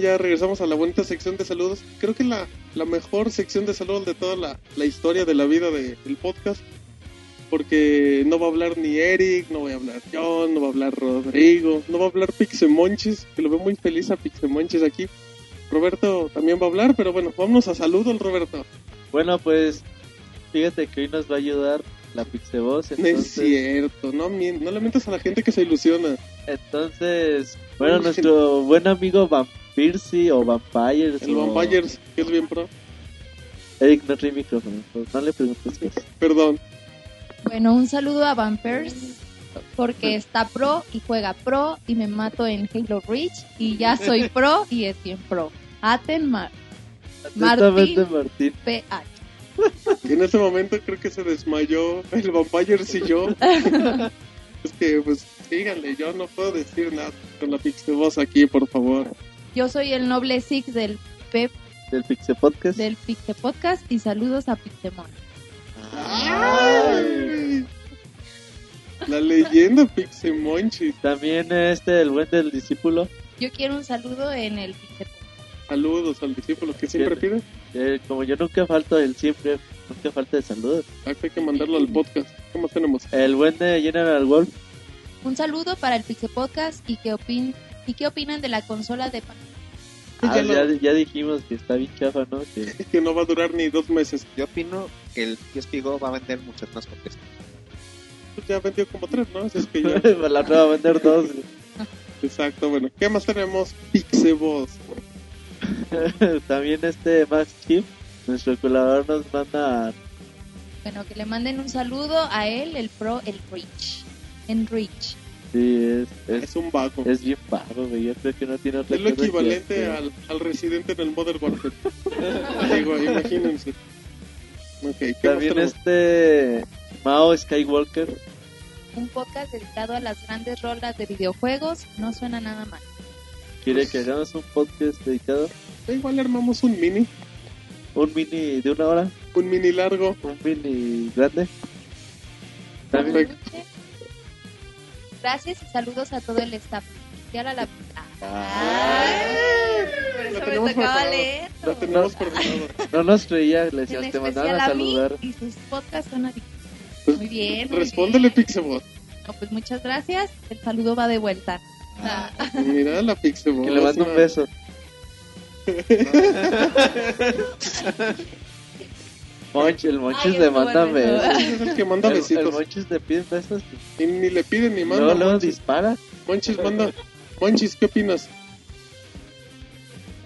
Ya regresamos a la bonita sección de saludos. Creo que la, la mejor sección de saludos de toda la, la historia de la vida de- del podcast. Porque no va a hablar ni Eric, no voy a hablar John, no va a hablar Rodrigo, no va a hablar Pixemonchis, que lo veo muy feliz a Pixemonchis aquí. Roberto también va a hablar, pero bueno, vámonos a saludos, Roberto. Bueno, pues fíjate que hoy nos va a ayudar la Pixeboss. No es Entonces, cierto, no, no le mientas a la gente que se ilusiona. entonces bueno, nuestro buen amigo Vampirsi o Vampires. El o- Vampires, que es bien pro. Eric, no trae micrófono, pues, no le preguntes cosas. Perdón. Bueno, un saludo a Vampers porque está pro y juega pro y me mato en Halo Reach y ya soy pro y es bien pro. Aten Mar Martín. Martín. PH. Y en ese momento creo que se desmayó el Vampires y yo. es que, pues, síganle, yo no puedo decir nada con la Pixeboss aquí, por favor. Yo soy el noble Six del Pep Del Pixe Podcast. del Pixe Podcast y saludos a Pixemon. Ay. La leyenda Pixemonchis. También este, el buen del discípulo. Yo quiero un saludo en el Pixe Podcast. Saludos al discípulo que siempre pide. Eh, como yo nunca falto, él siempre, nunca falta de saludos. Hay que mandarlo al podcast. ¿Qué más tenemos? El buen de General Wolf. Un saludo para el Pixe Podcast y qué opin y qué opinan de la consola de pan- Ah, Ya ya, dijimos que está bien chafa, ¿no? Que Que no va a durar ni dos meses. Yo opino que el PSP Go va a vender muchas más copias. Pues ya vendió como tres, ¿no? Así es que ya. la va a vender dos. Exacto, bueno. ¿Qué más tenemos? Pixeboss. También este Max Chief, nuestro colaborador, nos manda Bueno, que le manden un saludo a él, el pro, el Reach. En Reach. Sí, es, es, Es un vago. es bien bajo, güey. Yo creo que no tiene otra Es lo que equivalente al, al residente en el Modern Warfare. Digo, imagínense. Ok, ¿qué más También este Mao Skywalker. Un podcast dedicado a las grandes rolas de videojuegos. No suena nada mal. Quiere que hagamos un podcast dedicado, Da igual armamos un mini, un mini de una hora, un mini largo. un mini grande. También, Perfecto. Gracias y saludos a todo el staff. Ya la la... Ah. Ay, por eso me tenemos tocaba leer. Tenemos no nos creía, le En decíamos, te mandaban a a saludar. y sus podcasts son adictivos. Pues, Muy bien. muy Respóndele. Pixebot. No, pues muchas gracias. El saludo va de vuelta. Ah, Mira la Pixebot. Que le mando un beso. Monch, el Monchis Ay, le manda el beso. besos. Es el que manda El, el besitos. Monchis le pide besos Y ni le piden ni manda. luego Monchis. dispara. Monchis manda. Monchis, ¿qué opinas?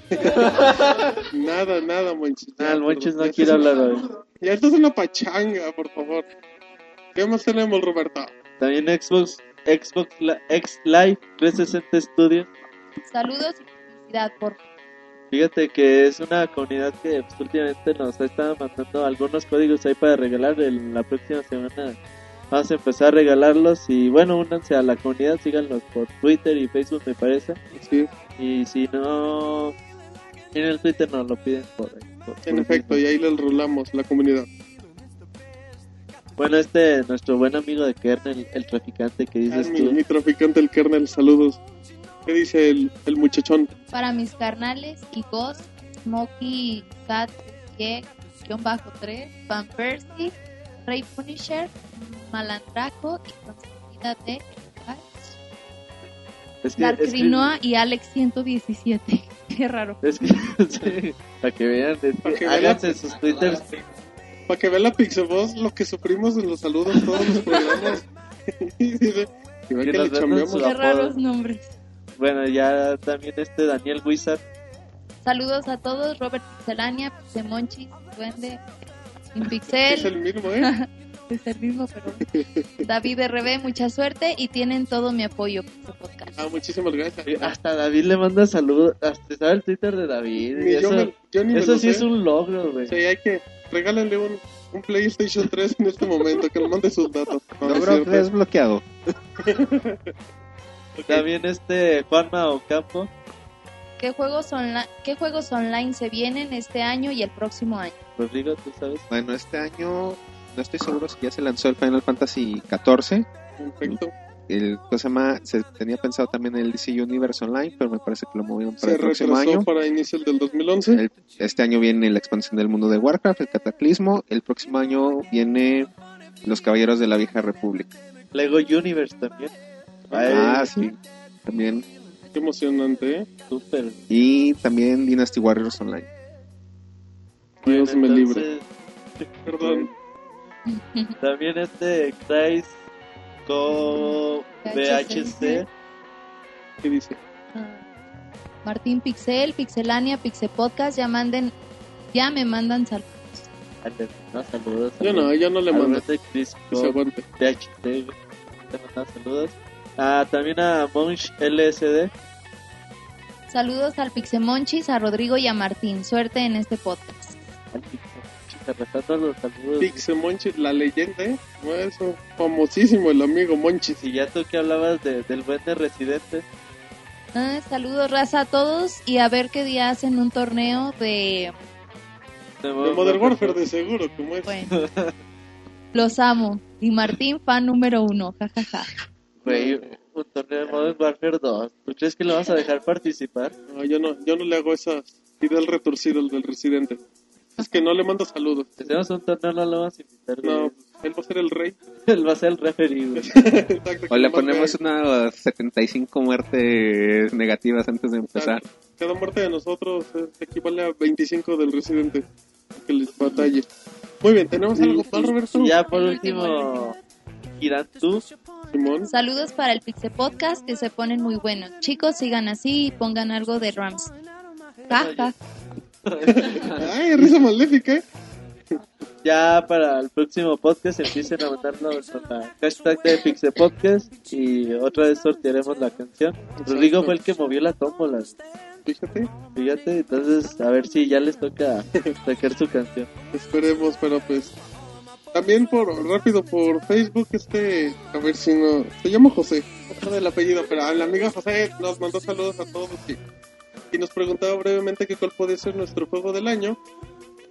nada, nada, Monchis. Ah, Ya, el Monchis no quiere hablar hoy. Ya estás en la pachanga, por favor. ¿Qué más tenemos, Roberto? También Xbox, Xbox X Live 360 Studio. Saludos y publicidad por Fíjate que es una comunidad que pues, últimamente nos ha estado mandando algunos códigos ahí para regalar. En la próxima semana vamos a empezar a regalarlos. Y bueno, únanse a la comunidad, síganlos por Twitter y Facebook, me parece. Sí, Y si no tienen el Twitter, nos lo piden por ahí. por- en por efecto, y ahí les rolamos la comunidad. Bueno, este, nuestro buen amigo de Kernel, el traficante que dices mi, tú. mi traficante, el kernel, saludos. ¿Qué dice el, el muchachón? para mis carnales y Ghost, Smokey, Cat, John Bajo 3, Van Persie, Rey Punisher, Malandraco y consentida de Es que, Dark es que- Rinoa y Alex 117. Qué raro. Es que, sí, para que vean, es que Para que vean. háganse sus twitters. Para que vea la Pixeboss lo que sufrimos en los saludos todos los programas. Que que nos le den chambeamos. su- Qué raros nombres. Bueno, ya también este Daniel Wizard. Saludos a todos, Robert Pixelania, Pixemonchis, Duende, Es Impixel, el mismo, ¿eh? es el mismo, pero David RB, mucha suerte y tienen todo mi apoyo por este podcast. Ah, muchísimas gracias. Hasta David le manda saludos. Hasta sabe el Twitter de David. Ni y yo, eso me- yo ni me eso lo sí sé. es un logro, güey. Sí, hay que regálenle un, un PlayStation 3 en este momento, que nos mande sus datos. No, no es Logro cierto. desbloqueado. También este Juanma Ocampo. ¿Qué juegos, onla- ¿Qué juegos online se vienen este año y el próximo año? Rodrigo, tú sabes. Bueno, este año no estoy seguro si ya se lanzó el Final Fantasy XIV. Perfecto. el cosa se llama, se tenía pensado también el DC Universe Online, pero me parece que lo movieron para Se el próximo año. para inicios del 2011. El- este año viene la expansión del mundo de Warcraft, el Cataclismo. El próximo año viene Los Caballeros de la Vieja República. Lego Universe también. Ah, Ay, sí, también. Qué emocionante, ¿eh? Súper. Y también Dynasty Warriors Online. Dios Bueno, me libre. Perdón. También este Christ Co VHC. ¿Qué dice? Ah, Martín Pixel, Pixelania, Pixel Podcast, ya manden, ya me mandan saludos. No, saludos. Yo no, yo no le mando. Chris Co. VHC. güey. Te mandan saludos. Ah, también a Monch LSD. Saludos al Pixemonchis, a Rodrigo y a Martín. Suerte en este podcast. Al Pixel- Rezando los saludos. Pixe Monchis, la leyenda, ¿eh? No, Eso, famosísimo el amigo Monchis. Y ya tú que hablabas de, del buen de Residente. Ah, saludos, raza, a todos. Y a ver qué día hacen un torneo de. De De Modern Warfare, de seguro, como es. Bueno, los amo. Y Martín, fan número uno. Ja, ja, ja. Güey, un torneo de Modern Warfare 2. ¿Tú crees que lo vas a dejar participar? No, yo no, yo no le hago esa ideal retorcida al del residente. Es que no le mando saludos. Si hacemos un torneo, no lo vamos a invitar. güey. No, él va a ser el rey. Él va a ser el referido. Exacto, O le ponemos unas 75 muertes negativas antes de empezar. Cada muerte de nosotros eh, equivale a 25 del residente. Que les batalle. Muy bien, ¿tenemos algo para Roberto? Ya por último, Kiran tú. Simón. Saludos para el Pixe Podcast que se ponen muy buenos. Chicos, sigan así y pongan algo de Rams. Ja, ja. Ay, risa maléfica. ¿eh? Ya para el próximo podcast empiecen a mandarlo con la hashtag de Pixel Podcast y otra vez sortearemos la canción. Rodrigo fue el que movió la tómbola. Fíjate, Fíjate, entonces a ver si ya les toca sacar su canción. esperemos, pero pues. También por rápido por Facebook, este. A ver si no. Se llama José. Otro del apellido, pero el amigo José nos mandó saludos a todos y, y nos preguntaba brevemente que cuál puede ser nuestro juego del año.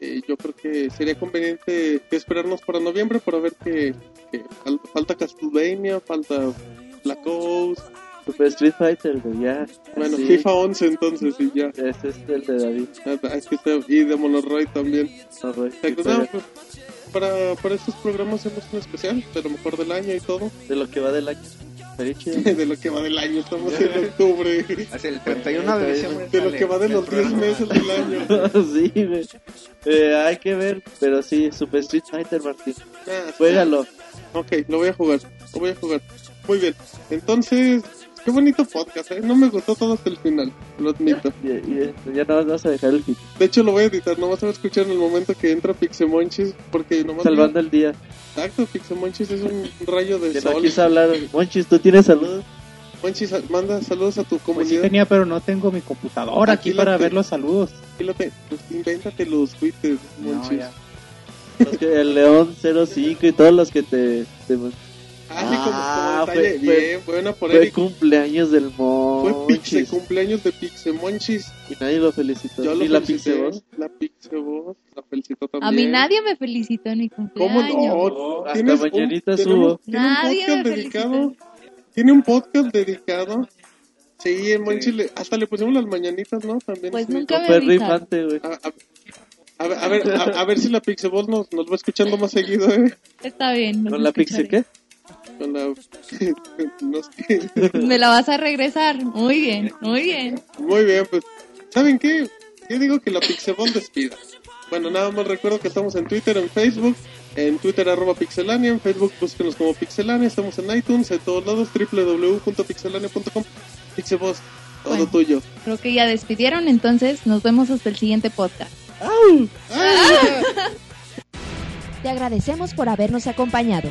Eh, yo creo que sería conveniente esperarnos para noviembre para ver que, que fal- falta Castlevania, falta Black Ops, Super Street Fighter, güey, ya. bueno, así. FIFA 11 entonces y ya. Ese es el de David. Ah, es que está- y de Monoroy también. No, sí, para, para estos programas hacemos un especial de lo mejor del año y todo. De lo que va del año. De lo que va del año, estamos en octubre. Hacia el 31 de diciembre. De lo que va de los 10 programa. meses del año. sí, güey. Eh, hay que ver, pero sí, Super Street Fighter, Martín. Ah, Juégalo. Ok, lo voy a jugar, lo voy a jugar. Muy bien, entonces, qué bonito podcast, ¿eh? No me gustó todo hasta el final, lo admito. Y, y ya no vas a dejar el hit. De hecho, lo voy a editar, nomás se va a escuchar en el momento que entra Pixemonchis, porque nomás... Salvando el día. Exacto, Pixemonchis es un rayo de Que no sol. quise hablar. Monchis, ¿tú tienes saludos? Monchis, manda saludos a tu Pues sí comunidad. tenía, pero no tengo mi computadora aquí Aquí para te- ver los saludos. Invéntate, pues, invéntate los tweets, No, Monchis. ya. Los que- el León 05 y todos los que te... te- Ah, sí, como, Ah, como detalle, fue- fue- bien, buena por fue Eric. cumpleaños del Fue Pixe, Monchis. cumpleaños de Pixemonchis. Y nadie lo felicitó. Yo lo Ni la Pixevoz. La Pixevoz, la felicitó también. A mí nadie me felicitó en mi ¿Cómo cumpleaños. no? Hasta ¿Tienes un-. Tiene un Nadie podcast me dedicado. Tiene un podcast dedicado. Sí, en Monchi le- hasta le pusimos las mañanitas, ¿no? También. Pues sí. nunca me infante, güey. A, ver, a ver, a, a ver si la Pixevoz nos, nos va escuchando más seguido, ¿eh? Está bien. ¿Con la Pixie qué? Con la... no sé. Me la vas a regresar. Muy bien, muy bien. Muy bien, pues, ¿saben qué? Yo digo que la Pixelbon despida. Bueno, nada más recuerdo que estamos en Twitter, en Facebook, en Twitter arroba Pixelania, en Facebook búsquenos como Pixelania, estamos en iTunes, en todos lados, www.pixelania.com. Pixelboss, todo Bueno. tuyo. Creo que ya despidieron, entonces nos vemos hasta el siguiente podcast. ¡Ay! Te agradecemos por habernos acompañado.